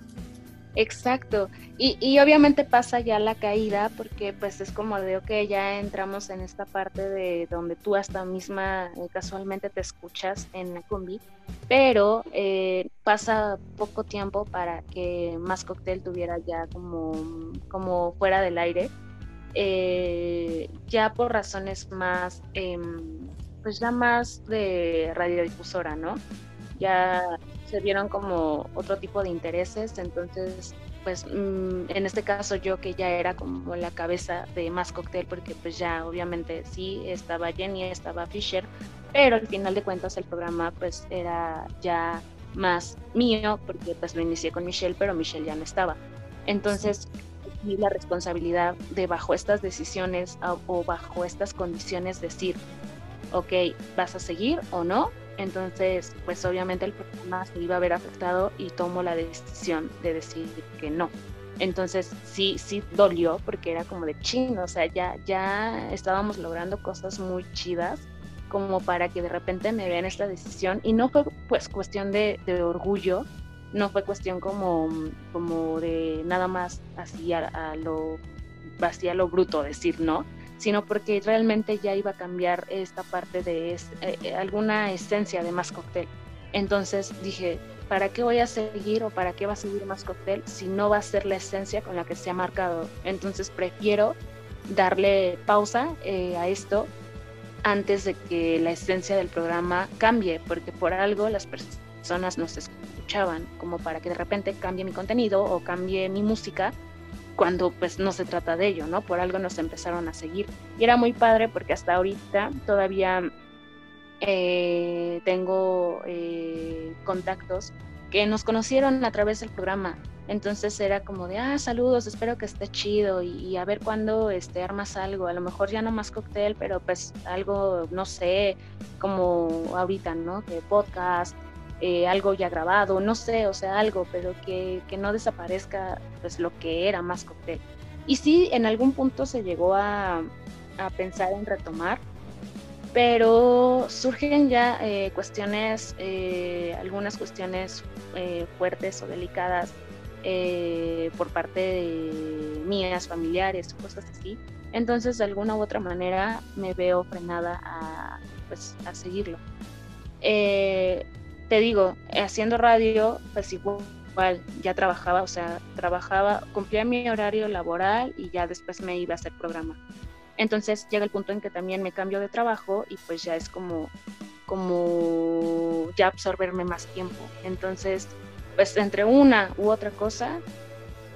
Exacto. Y, y, obviamente pasa ya la caída porque pues es como de, ok, ya entramos en esta parte de donde tú hasta misma eh, casualmente te escuchas en la combi, pero eh, pasa poco tiempo para que Más Cocktail tuviera ya como, como fuera del aire, eh, ya por razones más, em, pues ya más de radiodifusora, ¿no? Ya se vieron como otro tipo de intereses, entonces pues mm, en este caso yo que ya era como la cabeza de más cóctel porque pues ya obviamente sí estaba Jenny, estaba Fisher, pero al final de cuentas el programa pues era ya más mío porque pues lo inicié con Michelle, pero Michelle ya no estaba. Entonces la responsabilidad de bajo estas decisiones o bajo estas condiciones decir, ok, ¿vas a seguir o no? Entonces, pues obviamente el programa se iba a ver afectado y tomo la decisión de decir que no. Entonces sí, sí dolió porque era como de chino, o sea, ya, ya estábamos logrando cosas muy chidas como para que de repente me vean esta decisión y no fue pues cuestión de, orgullo, no fue cuestión como, como de nada más así a, lo, así a lo bruto decir no, sino porque realmente ya iba a cambiar esta parte de eh, eh, alguna esencia de más cóctel. Entonces dije, ¿para qué voy a seguir o para qué va a seguir más cóctel si no va a ser la esencia con la que se ha marcado? Entonces prefiero darle pausa eh, a esto antes de que la esencia del programa cambie, porque por algo las personas nos escuchaban, como para que de repente cambie mi contenido o cambie mi música cuando pues no se trata de ello, ¿no? Por algo nos empezaron a seguir. Y era muy padre porque hasta ahorita todavía eh, tengo eh, contactos que nos conocieron a través del programa. Entonces era como de, ah, saludos, espero que esté chido y, a ver cuándo este, armas algo. A lo mejor ya no más cóctel, pero pues algo, no sé, como ahorita, ¿no? De podcast eh, algo ya grabado, no sé, o sea, algo, pero que, no desaparezca pues lo que era más cóctel. Y sí, en algún punto se llegó a, pensar en retomar, pero surgen ya eh, cuestiones, eh, algunas cuestiones fuertes o delicadas por parte de mías, familiares, cosas así. Entonces, de alguna u otra manera, me veo frenada a, pues, a seguirlo te digo, haciendo radio, pues igual ya trabajaba, o sea, trabajaba, cumplía mi horario laboral y ya después me iba a hacer programa. Entonces llega el punto en que también me cambio de trabajo y pues ya es como, como ya absorberme más tiempo. Entonces, pues entre una u otra cosa,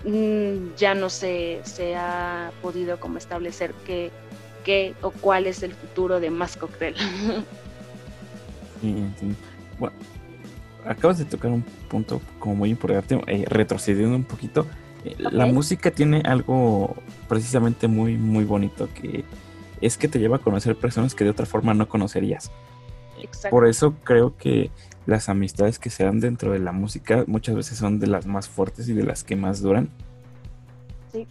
mm, ya no se, se ha podido como establecer qué, qué o cuál es el futuro de más cóctel. [LAUGHS] Bueno, acabas de tocar un punto como muy importante, eh, retrocediendo un poquito. Eh, la música tiene algo precisamente muy, muy bonito que es que te lleva a conocer personas que de otra forma no conocerías. Por eso creo que las amistades que se dan dentro de la música muchas veces son de las más fuertes y de las que más duran.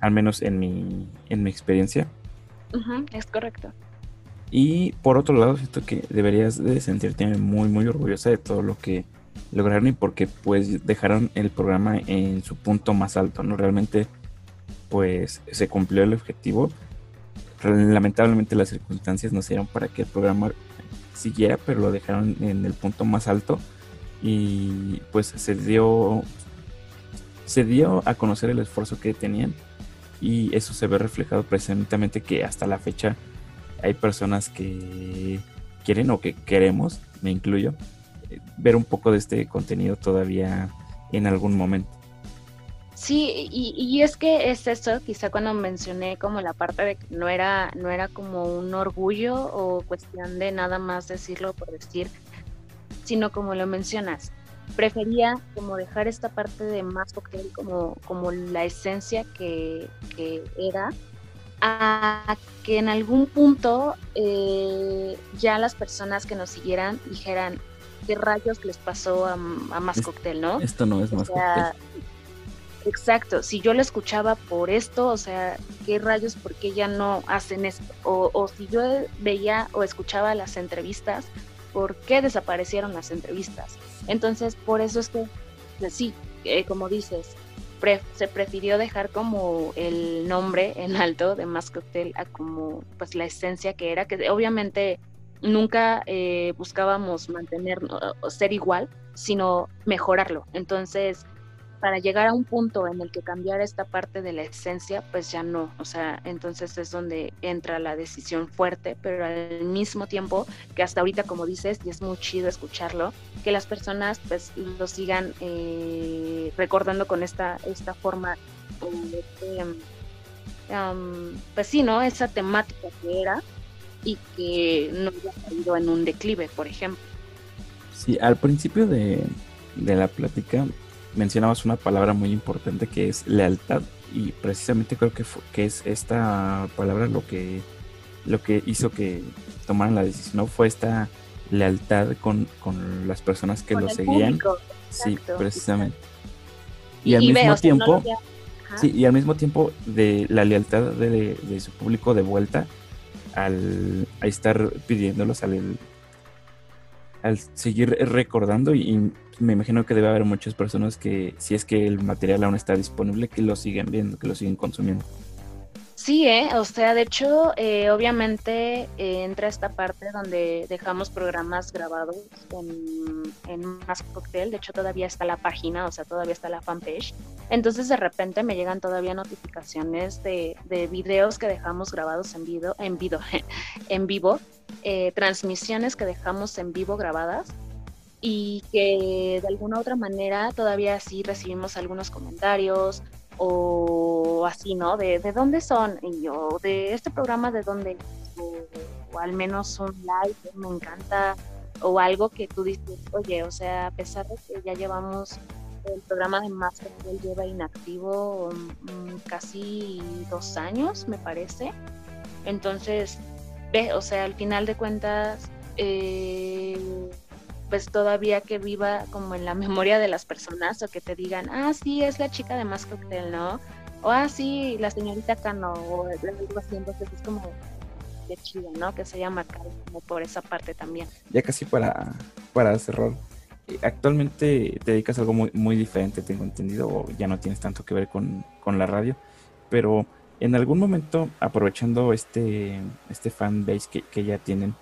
Al menos en mi, en mi experiencia. es correcto. Y por otro lado, siento que deberías de sentirte muy, muy orgullosa de todo lo que lograron y porque pues dejaron el programa en su punto más alto, ¿no? Realmente pues se cumplió el objetivo. Lamentablemente las circunstancias no se para que el programa siguiera, pero lo dejaron en el punto más alto y pues se dio se dio a conocer el esfuerzo que tenían y eso se ve reflejado precisamente que hasta la fecha hay personas que quieren o que queremos, me incluyo, ver un poco de este contenido todavía en algún momento. Sí, y, es que es eso, quizá cuando mencioné como la parte de que no era, no era como un orgullo o cuestión de nada más decirlo por decir, sino como lo mencionas, prefería como dejar esta parte de más cocktail como, como la esencia que, que era a que en algún punto eh, ya las personas que nos siguieran dijeran qué rayos les pasó a, Más Cocktail, ¿no? Esto no es Más Cocktail. Exacto, si yo lo escuchaba por esto, o sea, qué rayos, por qué ya no hacen esto, o, o si yo veía o escuchaba las entrevistas, por qué desaparecieron las entrevistas. Entonces, por eso es que, pues sí, eh, como dices, se prefirió dejar como el nombre en alto de Más Cocktail a como pues la esencia que era, que obviamente nunca eh, buscábamos mantener ser igual, sino mejorarlo. Entonces, para llegar a un punto en el que cambiar esta parte de la esencia, pues ya no, o sea, entonces es donde entra la decisión fuerte, pero al mismo tiempo que hasta ahorita, como dices, y es muy chido escucharlo, que las personas pues lo sigan eh, recordando con esta, esta forma, pues sí, ¿no? Esa temática que era y que no haya caído en un declive, por ejemplo. Sí, al principio de, de la plática mencionabas una palabra muy importante que es lealtad y precisamente creo que, que es esta palabra lo que, lo que hizo que tomaran la decisión, fue esta lealtad con, las personas que lo seguían. Sí, precisamente. Y, al mismo tiempo, sí, y al mismo tiempo de la lealtad de, su público de vuelta al estar pidiéndolos al, seguir recordando y, me imagino que debe haber muchas personas que, si es que el material aún está disponible, que lo siguen viendo, que lo siguen consumiendo. Sí, ¿eh? o sea, de hecho, eh, obviamente eh, entra esta parte donde dejamos programas grabados en, en Más Cocktail, de hecho todavía está la página, o sea, todavía está la fanpage, entonces de repente me llegan todavía notificaciones de, de videos que dejamos grabados en vivo, en vivo, [LAUGHS] en vivo eh, transmisiones que dejamos en vivo grabadas, y que de alguna u otra manera todavía sí recibimos algunos comentarios o así, ¿no? De, de dónde son y yo, de este programa de dónde, o, al menos un live me encanta o algo que tú dices, oye, o sea, a pesar de que ya llevamos el programa de Master, él lleva inactivo mm, casi dos años, me parece. Entonces, ve, o sea, al final de cuentas, eh, pues todavía que viva como en la memoria de las personas o que te digan, ah, sí, es la chica de más cóctel, ¿no? O ah, sí, la señorita Cano, o algo así, entonces es como de chido, ¿no? Que se haya marcado como por esa parte también. Ya casi para, para cerrar, eh, actualmente te dedicas a algo muy, muy diferente, tengo entendido, o ya no tienes tanto que ver con, con la radio, pero en algún momento, aprovechando este, este fan base que, que ya tienen,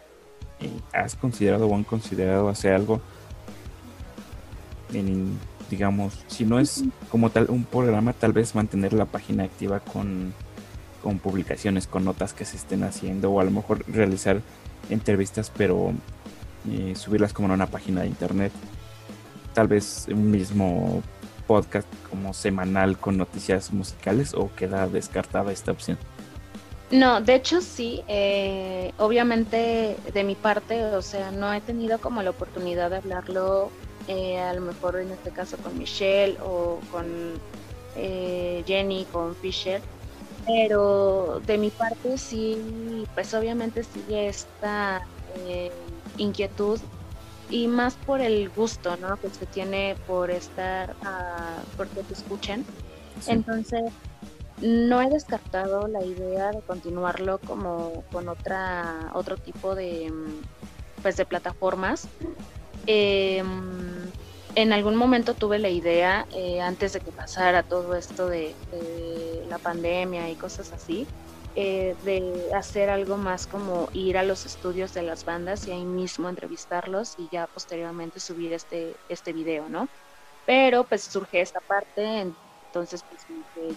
¿has considerado o han considerado hacer algo en digamos, si no es como tal un programa, tal vez mantener la página activa con, con publicaciones, con notas que se estén haciendo, o a lo mejor realizar entrevistas, pero eh, subirlas como en una página de internet. Tal vez un mismo podcast como semanal con noticias musicales o queda descartada esta opción. No, de hecho sí, eh, obviamente de mi parte, o sea, no he tenido como la oportunidad de hablarlo, eh, a lo mejor en este caso con Michelle o con eh, Jenny, con Fisher, pero de mi parte sí, pues obviamente sigue esta inquietud y más por el gusto, ¿no? Que se tiene por estar, uh, porque te escuchen. Entonces, no he descartado la idea de continuarlo como con otra otro tipo de mm, pues de plataformas. Em, en algún momento tuve la idea eh, antes de que pasara todo esto de, la pandemia y cosas así eh, de hacer algo más como ir a los estudios de las bandas y ahí mismo entrevistarlos y ya posteriormente subir este este video no pero pues surge esta parte entonces pues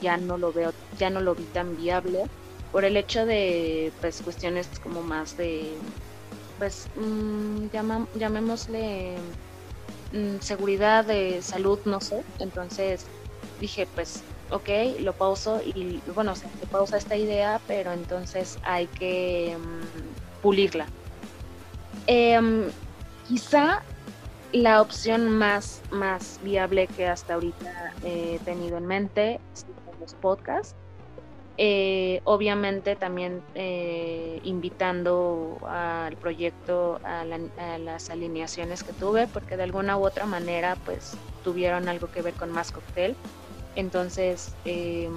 ya no lo veo, ya no lo vi tan viable por el hecho de pues cuestiones como más de pues mmm, llamémosle mm, seguridad de salud, no sé, entonces dije pues ok, lo pauso y bueno, se pausa esta idea, pero entonces hay que mm, pulirla. Em, quizá la opción más, más viable que hasta ahorita he tenido en mente son los podcasts. Eh, obviamente también eh, invitando al proyecto a, las alineaciones que tuve, porque de alguna u otra manera pues tuvieron algo que ver con Más Cocktail. Entonces, em,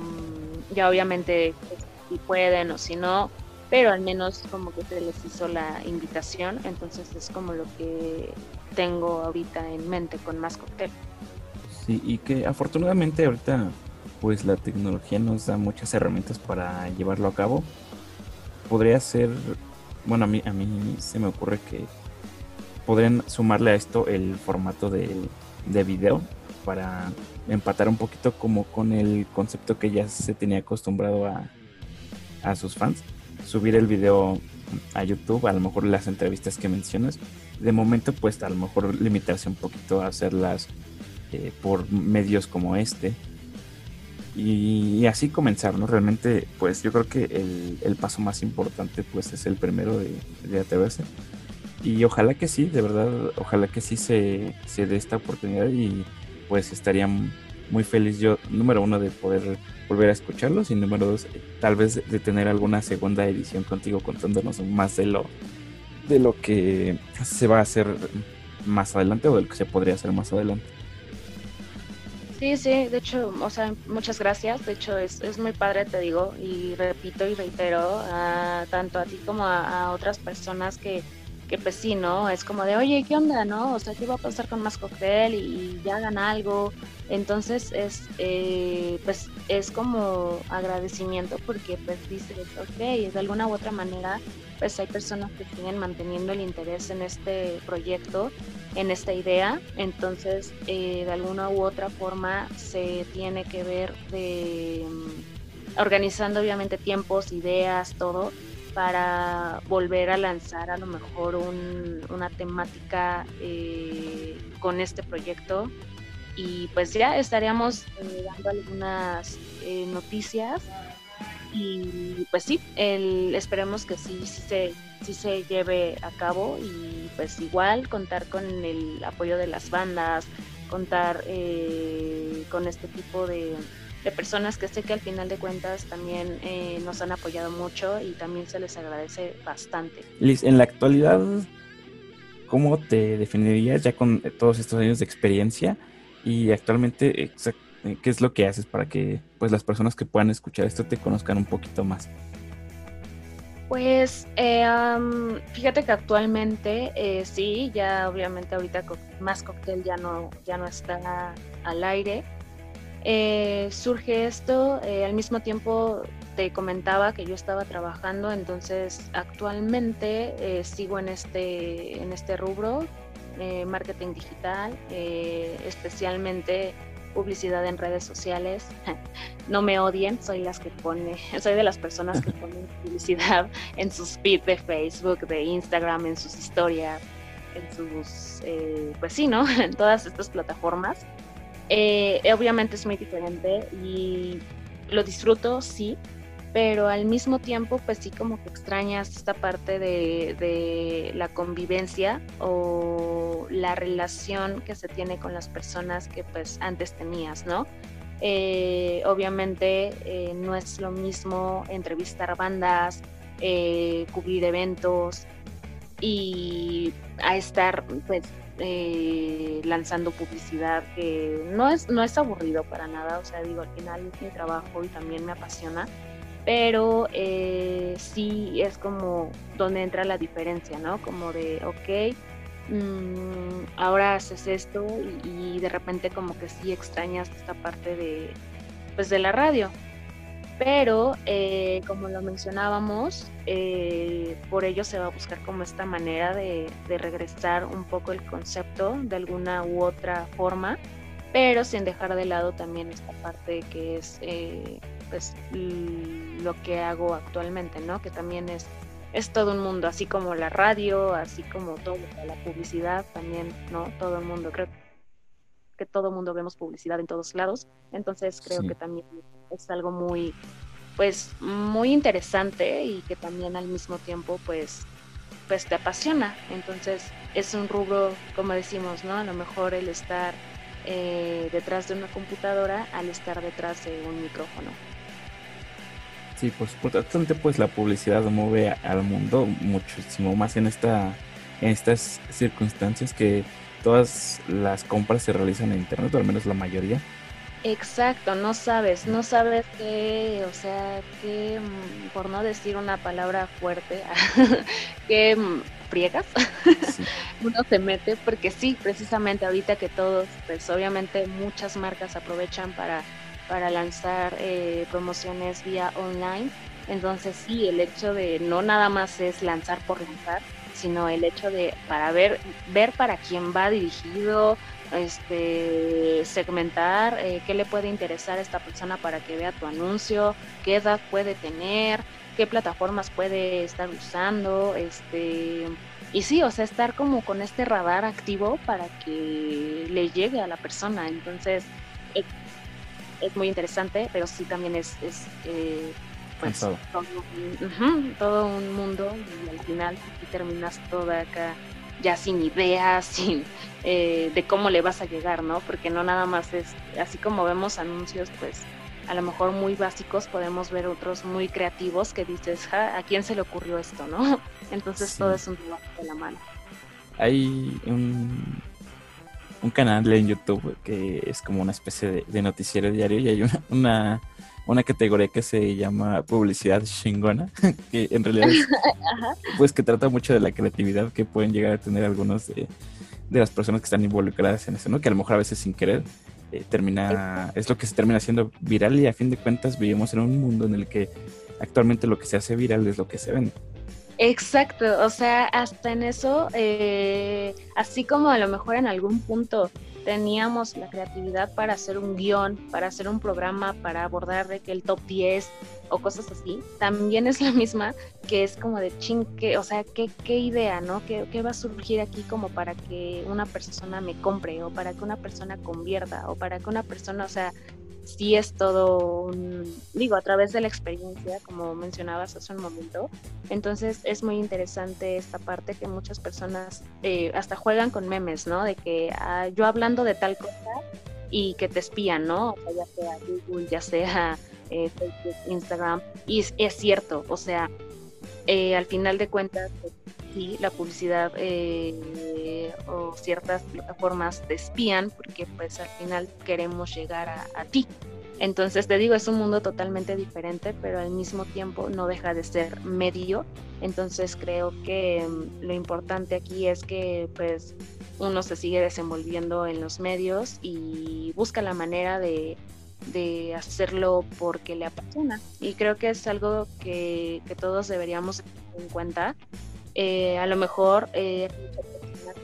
ya obviamente pues, si pueden o si no, pero al menos como que se les hizo la invitación, entonces es como lo que tengo ahorita en mente con más cóctel. Sí, y que afortunadamente ahorita pues la tecnología nos da muchas herramientas para llevarlo a cabo. Podría ser, bueno, a mí, a mí se me ocurre que podrían sumarle a esto el formato de, de video para empatar un poquito como con el concepto que ya se tenía acostumbrado a, a sus fans subir el video a YouTube, a lo mejor las entrevistas que mencionas. De momento, pues a lo mejor limitarse un poquito a hacerlas eh, por medios como este. Y, así comenzar, ¿no? Realmente, pues yo creo que el, paso más importante, pues es el primero de, de, atreverse. Y ojalá que sí, de verdad, ojalá que sí se, se dé esta oportunidad y pues estaría muy feliz yo, número uno, de poder volver a escucharlos y número dos, tal vez de tener alguna segunda edición contigo contándonos más de lo de lo que se va a hacer más adelante o de lo que se podría hacer más adelante. Sí, sí, de hecho, o sea, muchas gracias. De hecho, es, es muy padre, te digo, y repito y reitero, a, tanto a ti como a, otras personas que, que, pues sí, ¿no? Es como de, oye, ¿qué onda, no? O sea, ¿qué va a pasar con más cóctel? Y, ya hagan algo. Entonces, es, eh, pues, es como agradecimiento porque pues dices, ok, de alguna u otra manera pues hay personas que siguen manteniendo el interés en este proyecto, en esta idea, entonces eh, de alguna u otra forma se tiene que ver de mm, organizando obviamente tiempos, ideas, todo para volver a lanzar a lo mejor una temática eh, con este proyecto. Y pues ya estaríamos eh, dando algunas eh, noticias. Y pues sí, el, esperemos que sí, sí, se, sí se lleve a cabo. Y pues igual contar con el apoyo de las bandas, contar eh, con este tipo de, de, personas que sé que al final de cuentas también nos han apoyado mucho y también se les agradece bastante. Liz, en la actualidad, ¿cómo te definirías ya con todos estos años de experiencia? y actualmente eh, qué es lo que haces para que pues las personas que puedan escuchar esto te conozcan un poquito más. Pues eh, fíjate que actualmente eh, sí, ya obviamente ahorita más cóctel ya no ya no está al aire. Surge esto al mismo tiempo te comentaba que yo estaba trabajando, entonces actualmente sigo en este en este rubro eh, marketing digital, eh, especialmente publicidad en redes sociales. [LAUGHS] No me odien, soy las que pone, [LAUGHS] soy de las personas que [LAUGHS] ponen publicidad en sus feed de Facebook, de Instagram, en sus historias, en sus, eh, pues sí, ¿no? En todas estas plataformas. Obviamente es muy diferente y lo disfruto, sí, pero al mismo tiempo pues sí como que extrañas esta parte de, la convivencia o la relación que se tiene con las personas que pues antes tenías, ¿no? Eh, obviamente eh, no es lo mismo entrevistar bandas, eh, cubrir eventos y a estar pues lanzando publicidad que no es, no es aburrido para nada, o sea, digo, al final es mi trabajo y también me apasiona, pero eh, sí es como donde entra la diferencia, ¿no? Como de, ok, mm, ahora haces esto y, de repente como que sí extrañas esta parte de, pues de la radio. Pero, eh, como lo mencionábamos, eh, por ello se va a buscar como esta manera de, de regresar un poco el concepto de alguna u otra forma, pero sin dejar de lado también esta parte que es pues lo que hago actualmente, ¿no? Que también es, es todo un mundo, así como la radio, así como todo, la publicidad también, ¿no? Todo el mundo, creo que todo el mundo vemos publicidad en todos lados, entonces creo que también es algo muy, pues, muy interesante y que también al mismo tiempo, pues, pues te apasiona, entonces es un rubro, como decimos, ¿no? A lo mejor el estar eh, detrás de una computadora al estar detrás de un micrófono. Sí, pues importante pues la publicidad mueve al mundo muchísimo más en esta en estas circunstancias que todas las compras se realizan en internet, o al menos la mayoría. Exacto, no sabes, no sabes qué, o sea, que, mm, por no decir una palabra fuerte, [LAUGHS] que mm, friegas, [LAUGHS] uno se mete, porque sí, precisamente ahorita que todos, pues obviamente muchas marcas aprovechan para para lanzar eh, promociones vía online. Entonces sí, el hecho de no nada más es lanzar por lanzar, sino el hecho de para ver, ver para quién va dirigido, este, segmentar eh, qué le puede interesar a esta persona para que vea tu anuncio, qué edad puede tener, qué plataformas puede estar usando, este, y sí, o sea, estar como con este radar activo para que le llegue a la persona. Entonces, es muy interesante, pero sí también es, es eh, pues, todo, un mundo y al final terminas toda acá ya sin ideas, [LAUGHS] sin eh, de cómo le vas a llegar, ¿no? Porque no nada más es, así como vemos anuncios, pues a lo mejor muy básicos, podemos ver otros muy creativos que dices, ¿a quién se le ocurrió esto, no? [LAUGHS] Entonces todo es un trabajo de la mano. Hay un un canal en YouTube que es como una especie de, noticiero diario y hay una, una, una, categoría que se llama publicidad chingona, [LAUGHS] que en realidad es, [LAUGHS] pues que trata mucho de la creatividad que pueden llegar a tener algunos de, las personas que están involucradas en eso, ¿no? Que a lo mejor a veces sin querer eh, termina, es lo que se termina haciendo viral y a fin de cuentas vivimos en un mundo en el que actualmente lo que se hace viral es lo que se vende. Exacto, o sea, hasta en eso, eh, así como a lo mejor en algún punto teníamos la creatividad para hacer un guion, para hacer un programa, para abordar de que el top 10 o cosas así, también es la misma que es como de ching, o sea, ¿qué, qué idea, ¿no? ¿Qué, ¿Qué, va a surgir aquí como para que una persona me compre o para que una persona convierta o para que una persona, o sea, sí es todo un, digo, a través de la experiencia, como mencionabas hace un momento. Entonces es muy interesante esta parte que muchas personas eh, hasta juegan con memes, ¿no? De que ah, yo hablando de tal cosa y que te espían, ¿no? O sea, ya sea Google, ya sea eh, Facebook, Instagram. Y es, cierto, o sea, eh, al final de cuentas, sí, la publicidad eh, o ciertas plataformas te espían porque pues al final queremos llegar a, ti. Entonces te digo, es un mundo totalmente diferente, pero al mismo tiempo no deja de ser medio. Entonces creo que mm, lo importante aquí es que pues uno se sigue desenvolviendo en los medios y busca la manera de, de hacerlo porque le apasiona. Y creo que es algo que, que todos deberíamos tener en cuenta eh, a lo mejor eh,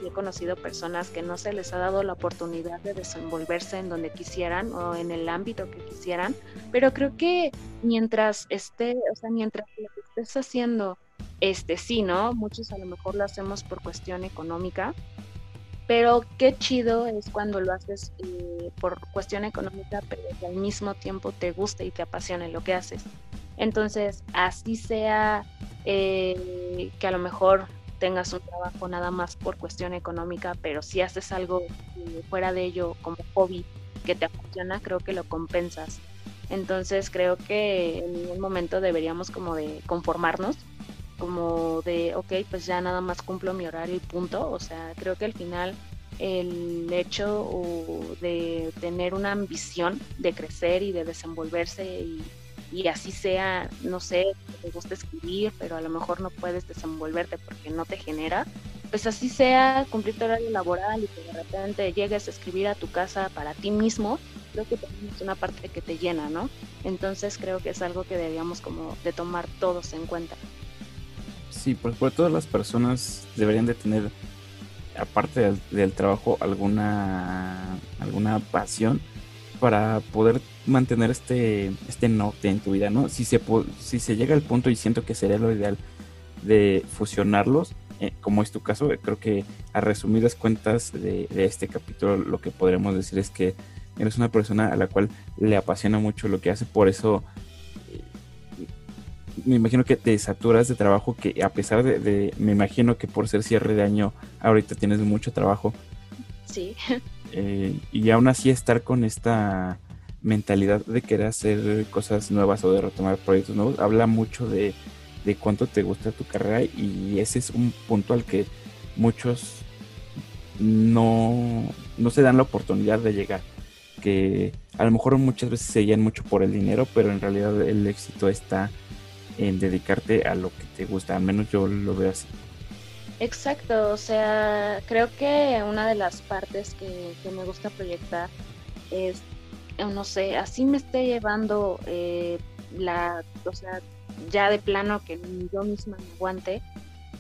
he conocido personas que no se les ha dado la oportunidad de desenvolverse en donde quisieran o en el ámbito que quisieran, pero creo que mientras esté, o sea, mientras lo que estés haciendo, este sí, ¿no? Muchos a lo mejor lo hacemos por cuestión económica, pero qué chido es cuando lo haces eh, por cuestión económica, pero al mismo tiempo te gusta y te apasiona lo que haces. Entonces, así sea eh, que a lo mejor tengas un trabajo nada más por cuestión económica, pero si haces algo eh, fuera de ello como hobby que te apasiona, creo que lo compensas. Entonces creo que en ningún momento deberíamos como de conformarnos, como de, ok, pues ya nada más cumplo mi horario y punto. O sea, creo que al final el hecho de tener una ambición de crecer y de desenvolverse y y así sea, no sé, te gusta escribir, pero a lo mejor no puedes desenvolverte porque no te genera, pues así sea cumplir tu horario laboral y que de repente llegues a escribir a tu casa para ti mismo, creo que también es una parte que te llena, ¿no? Entonces creo que es algo que deberíamos como de tomar todos en cuenta. Sí, por todas las personas deberían de tener, aparte del, del trabajo, alguna, alguna pasión para poder mantener este, este norte en tu vida, ¿no? Si se, si se llega al punto y siento que sería lo ideal de fusionarlos, eh, como es tu caso, creo que a resumidas cuentas de, este capítulo lo que podremos decir es que eres una persona a la cual le apasiona mucho lo que hace, por eso eh, me imagino que te saturas de trabajo, que a pesar de, de, me imagino que por ser cierre de año ahorita tienes mucho trabajo. Sí. Eh, y aún así estar con esta mentalidad de querer hacer cosas nuevas o de retomar proyectos nuevos, habla mucho de, cuánto te gusta tu carrera y ese es un punto al que muchos no, no se dan la oportunidad de llegar. Que a lo mejor muchas veces se guían mucho por el dinero, pero en realidad el éxito está en dedicarte a lo que te gusta, al menos yo lo veo así. Exacto, o sea, creo que una de las partes que, me gusta proyectar es, no sé, así me esté llevando eh, la, o sea, ya de plano que yo misma me aguante,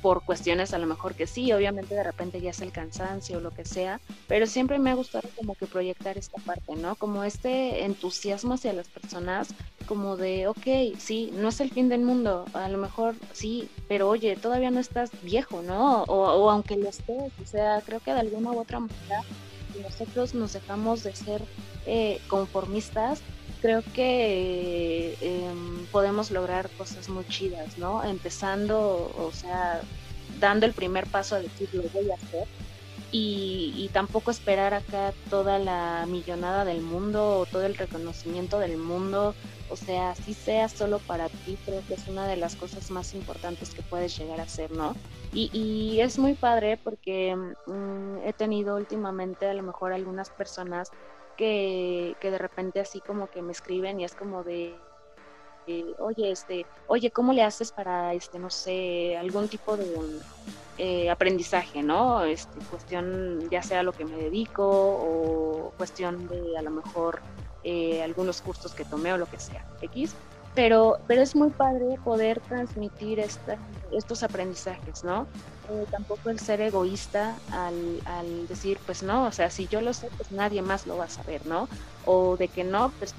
por cuestiones a lo mejor que sí, obviamente de repente ya es el cansancio o lo que sea, pero siempre me ha gustado como que proyectar esta parte, ¿no? Como este entusiasmo hacia las personas, como de, ok, sí, no es el fin del mundo, a lo mejor sí, pero oye, todavía no estás viejo, ¿no? O, aunque lo estés, o sea, creo que de alguna u otra manera nosotros nos dejamos de ser eh, conformistas creo que em, podemos lograr cosas muy chidas, ¿no? Empezando, o sea, dando el primer paso a decir lo voy a hacer y, tampoco esperar acá toda la millonada del mundo o todo el reconocimiento del mundo, o sea, si sea solo para ti, creo que es una de las cosas más importantes que puedes llegar a hacer, ¿no? Y, y es muy padre porque mm, he tenido últimamente a lo mejor algunas personas que, de repente así como que me escriben y es como de, oye, este, oye, ¿cómo le haces para, este, no sé, algún tipo de eh, aprendizaje, ¿no? Este, cuestión ya sea lo que me dedico o cuestión de a lo mejor eh, algunos cursos que tomé o lo que sea, X pero, pero es muy padre poder transmitir estos aprendizajes, ¿no? Eh, tampoco el ser egoísta al, al, decir, pues no, o sea, si yo lo sé, pues nadie más lo va a saber, ¿no? O de que no, pues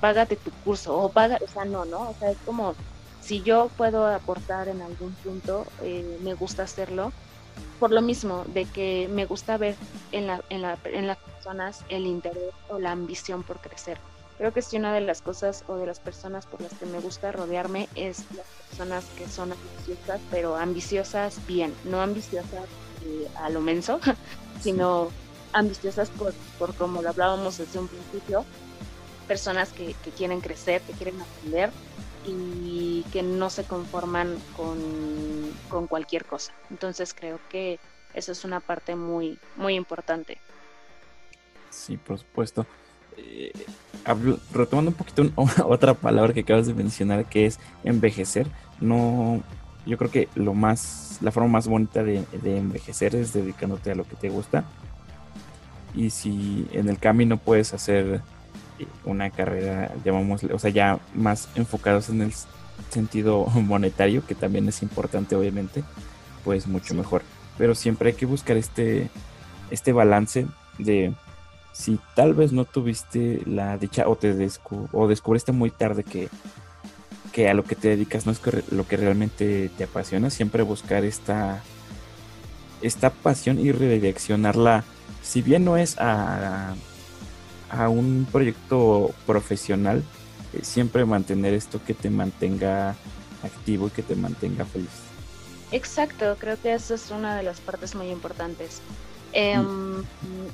págate tu curso, o paga, o sea, no, ¿no? O sea, es como, si yo puedo aportar en algún punto, eh, me gusta hacerlo, por lo mismo, de que me gusta ver en, la, en, la, en las personas el interés o la ambición por crecer Creo que es una de las cosas o de las personas por las que me gusta rodearme es las personas que son ambiciosas, pero ambiciosas bien, no ambiciosas eh, a lo menso, [LAUGHS] sino ambiciosas por, por como lo hablábamos desde un principio, personas que, que quieren crecer, que quieren aprender y que no se conforman con, con cualquier cosa. Entonces creo que eso es una parte muy, muy importante. Sí, por supuesto. Eh, retomando un poquito [LAUGHS] otra palabra que acabas de mencionar, que es envejecer, no, yo creo que lo más, la forma más bonita de, envejecer es dedicándote a lo que te gusta. Y si en el camino puedes hacer eh, una carrera, llamámosle, o sea, ya más enfocados en el sentido [LAUGHS] monetario, que también es importante, obviamente, pues mucho mejor. pero siempre hay que buscar este, este balance de si tal vez no tuviste la dicha o te o descubriste muy tarde que, que a lo que te dedicas no es lo que realmente te apasiona, siempre buscar esta, esta pasión y redireccionarla, si bien no es a, a un proyecto profesional, eh, siempre mantener esto que te mantenga activo y que te mantenga feliz. Exacto, creo que eso es una de las partes muy importantes. Em,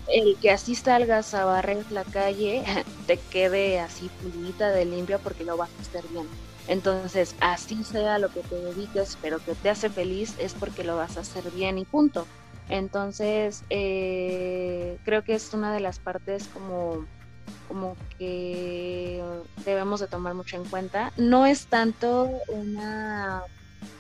el que así salgas a barrer la calle [LAUGHS] te quede así pulita de limpia porque lo vas a hacer bien. Entonces, así sea lo que te dediques, pero que te hace feliz, es porque lo vas a hacer bien y punto. Entonces, eh, creo que es una de las partes como, como que debemos de tomar mucho en cuenta. No es tanto una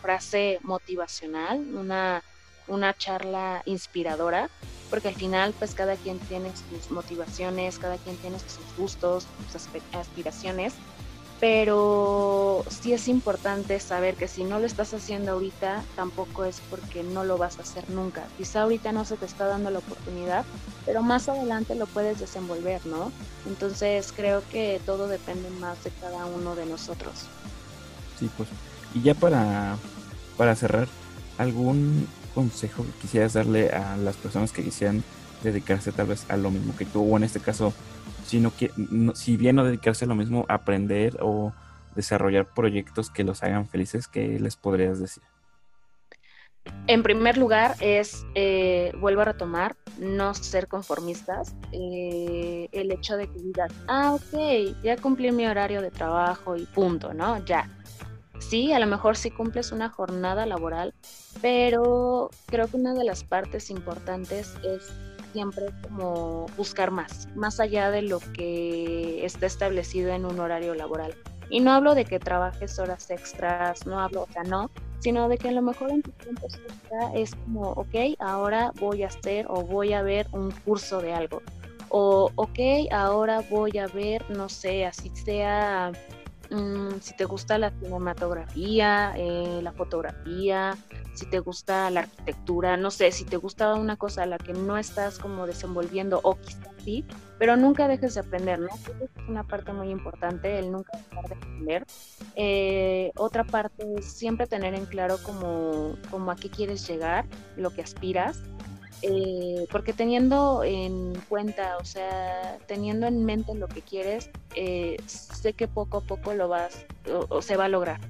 frase motivacional, una, una charla inspiradora, porque al final pues cada quien tiene sus motivaciones, cada quien tiene sus gustos, sus aspiraciones pero sí es importante saber que si no lo estás haciendo ahorita, tampoco es porque no lo vas a hacer nunca. Quizá ahorita no se te está dando la oportunidad, pero más adelante lo puedes desenvolver, ¿no? Entonces creo que todo depende más de cada uno de nosotros. Sí, pues. Y ya para, para cerrar, ¿algún consejo que quisieras darle a las personas que quisieran dedicarse tal vez a lo mismo que tú, o en este caso sino que si bien no dedicarse a lo mismo, aprender o desarrollar proyectos que los hagan felices, ¿qué les podrías decir? En primer lugar es, eh, vuelvo a retomar, no ser conformistas. Eh, el hecho de que digas, ah, ok, ya cumplí mi horario de trabajo y punto, ¿no? Ya. Sí, a lo mejor sí cumples una jornada laboral, pero creo que una de las partes importantes es siempre como buscar más, más allá de lo que está establecido en un horario laboral. Y no hablo de que trabajes horas extras, no hablo, o sea, no, sino de que a lo mejor en tu tiempo extra es como, ok, ahora voy a hacer o voy a ver un curso de algo. O, ok, ahora voy a ver, no sé, así sea Mm, si te gusta la cinematografía, eh, la fotografía, si te gusta la arquitectura, no sé, si te gusta una cosa a la que no estás como desenvolviendo o quizás sí, pero nunca dejes de aprender, ¿no? es una parte muy importante, el nunca dejar de aprender. Eh, otra parte es siempre tener en claro como, como a qué quieres llegar, lo que aspiras eh, porque teniendo en cuenta, o sea, teniendo en mente lo que quieres, eh, sé que poco a poco lo vas, o, se va a lograr.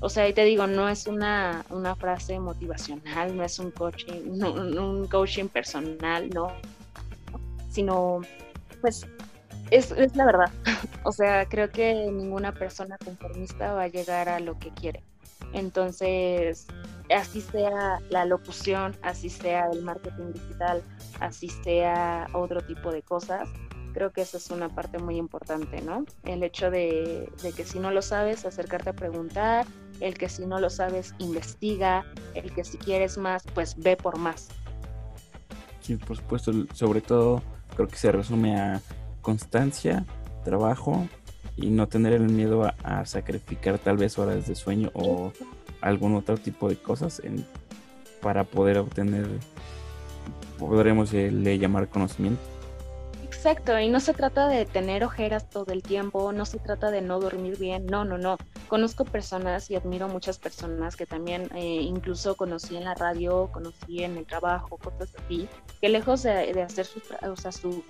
O sea, y te digo, no es una, una frase motivacional, no es un coaching, un coaching personal, no, sino, pues, es, es la verdad. [LAUGHS] o sea, creo que ninguna persona conformista va a llegar a lo que quiere. Entonces, así sea la locución, así sea el marketing digital, así sea otro tipo de cosas, creo que eso es una parte muy importante, ¿no? El hecho de, que si no lo sabes, acercarte a preguntar, el que si no lo sabes, investiga, el que si quieres más, pues ve por más. Sí, por supuesto, sobre todo creo que se resume a constancia, trabajo y no tener el miedo a, sacrificar tal vez horas de sueño o algún otro tipo de cosas en, para poder obtener, podremos eh, le llamar conocimiento. Exacto, y no se trata de tener ojeras todo el tiempo, no se trata de no dormir bien, no, no, no. Conozco personas y admiro muchas personas que también eh, incluso conocí en la radio, conocí en el trabajo, cosas así, que lejos de, hacer su, o sea, su,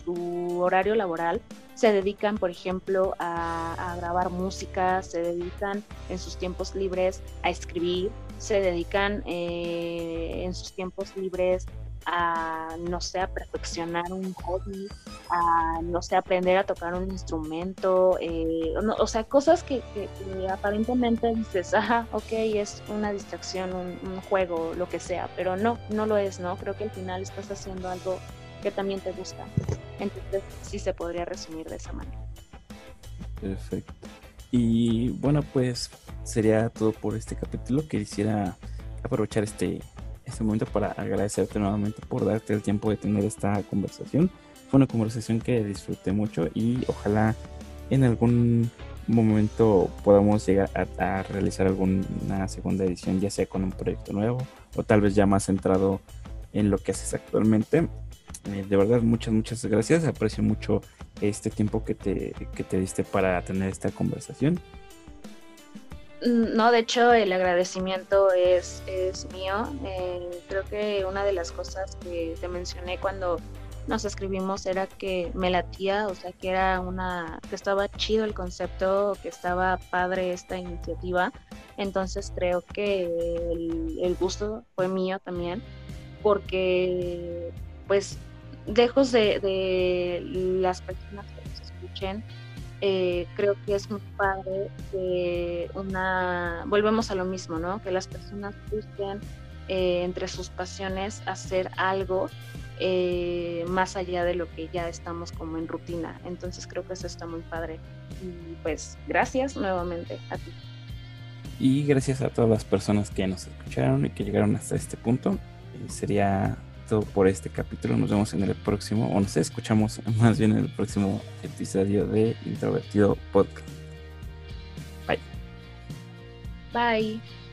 horario laboral, se dedican, por ejemplo, a, grabar música, se dedican en sus tiempos libres a escribir, se dedican eh, en sus tiempos libres a, no sé, a perfeccionar un hobby, a, no sé, aprender a tocar un instrumento, eh, o sea, cosas que, aparentemente dices, [LAUGHS] ajá, ok, es una distracción, un, un, juego, lo que sea, pero no, no lo es, ¿no? Creo que al final estás haciendo algo que también te gusta. Entonces, sí se podría resumir de esa manera. Perfecto. Y bueno, pues sería todo por este capítulo. Quisiera aprovechar este este momento para agradecerte nuevamente por darte el tiempo de tener esta conversación. Fue una conversación que disfruté mucho y ojalá en algún momento podamos llegar a, realizar alguna segunda edición, ya sea con un proyecto nuevo o tal vez ya más centrado en lo que haces actualmente. Eh, de verdad, muchas, muchas gracias. Aprecio mucho este tiempo que te, que te diste para tener esta conversación. Mm, no, de hecho el agradecimiento es, es mío. Eh, creo que una de las cosas que te mencioné cuando nos escribimos era que me latía, o sea que era una, que estaba chido el concepto, que estaba padre esta iniciativa. Entonces creo que el, gusto fue mío también, porque pues lejos de, de las personas que nos escuchen, eh, creo que es muy padre que una, volvemos a lo mismo, ¿no? Que las personas busquen eh, entre sus pasiones hacer algo eh, más allá de lo que ya estamos como en rutina. Entonces creo que eso está muy padre. Y pues gracias nuevamente a ti. Y gracias a todas las personas que nos escucharon y que llegaron hasta este punto. sería por este capítulo. Nos vemos en el próximo, o nos escuchamos [LAUGHS] más bien en el próximo episodio de Introvertido Podcast. Bye. Bye.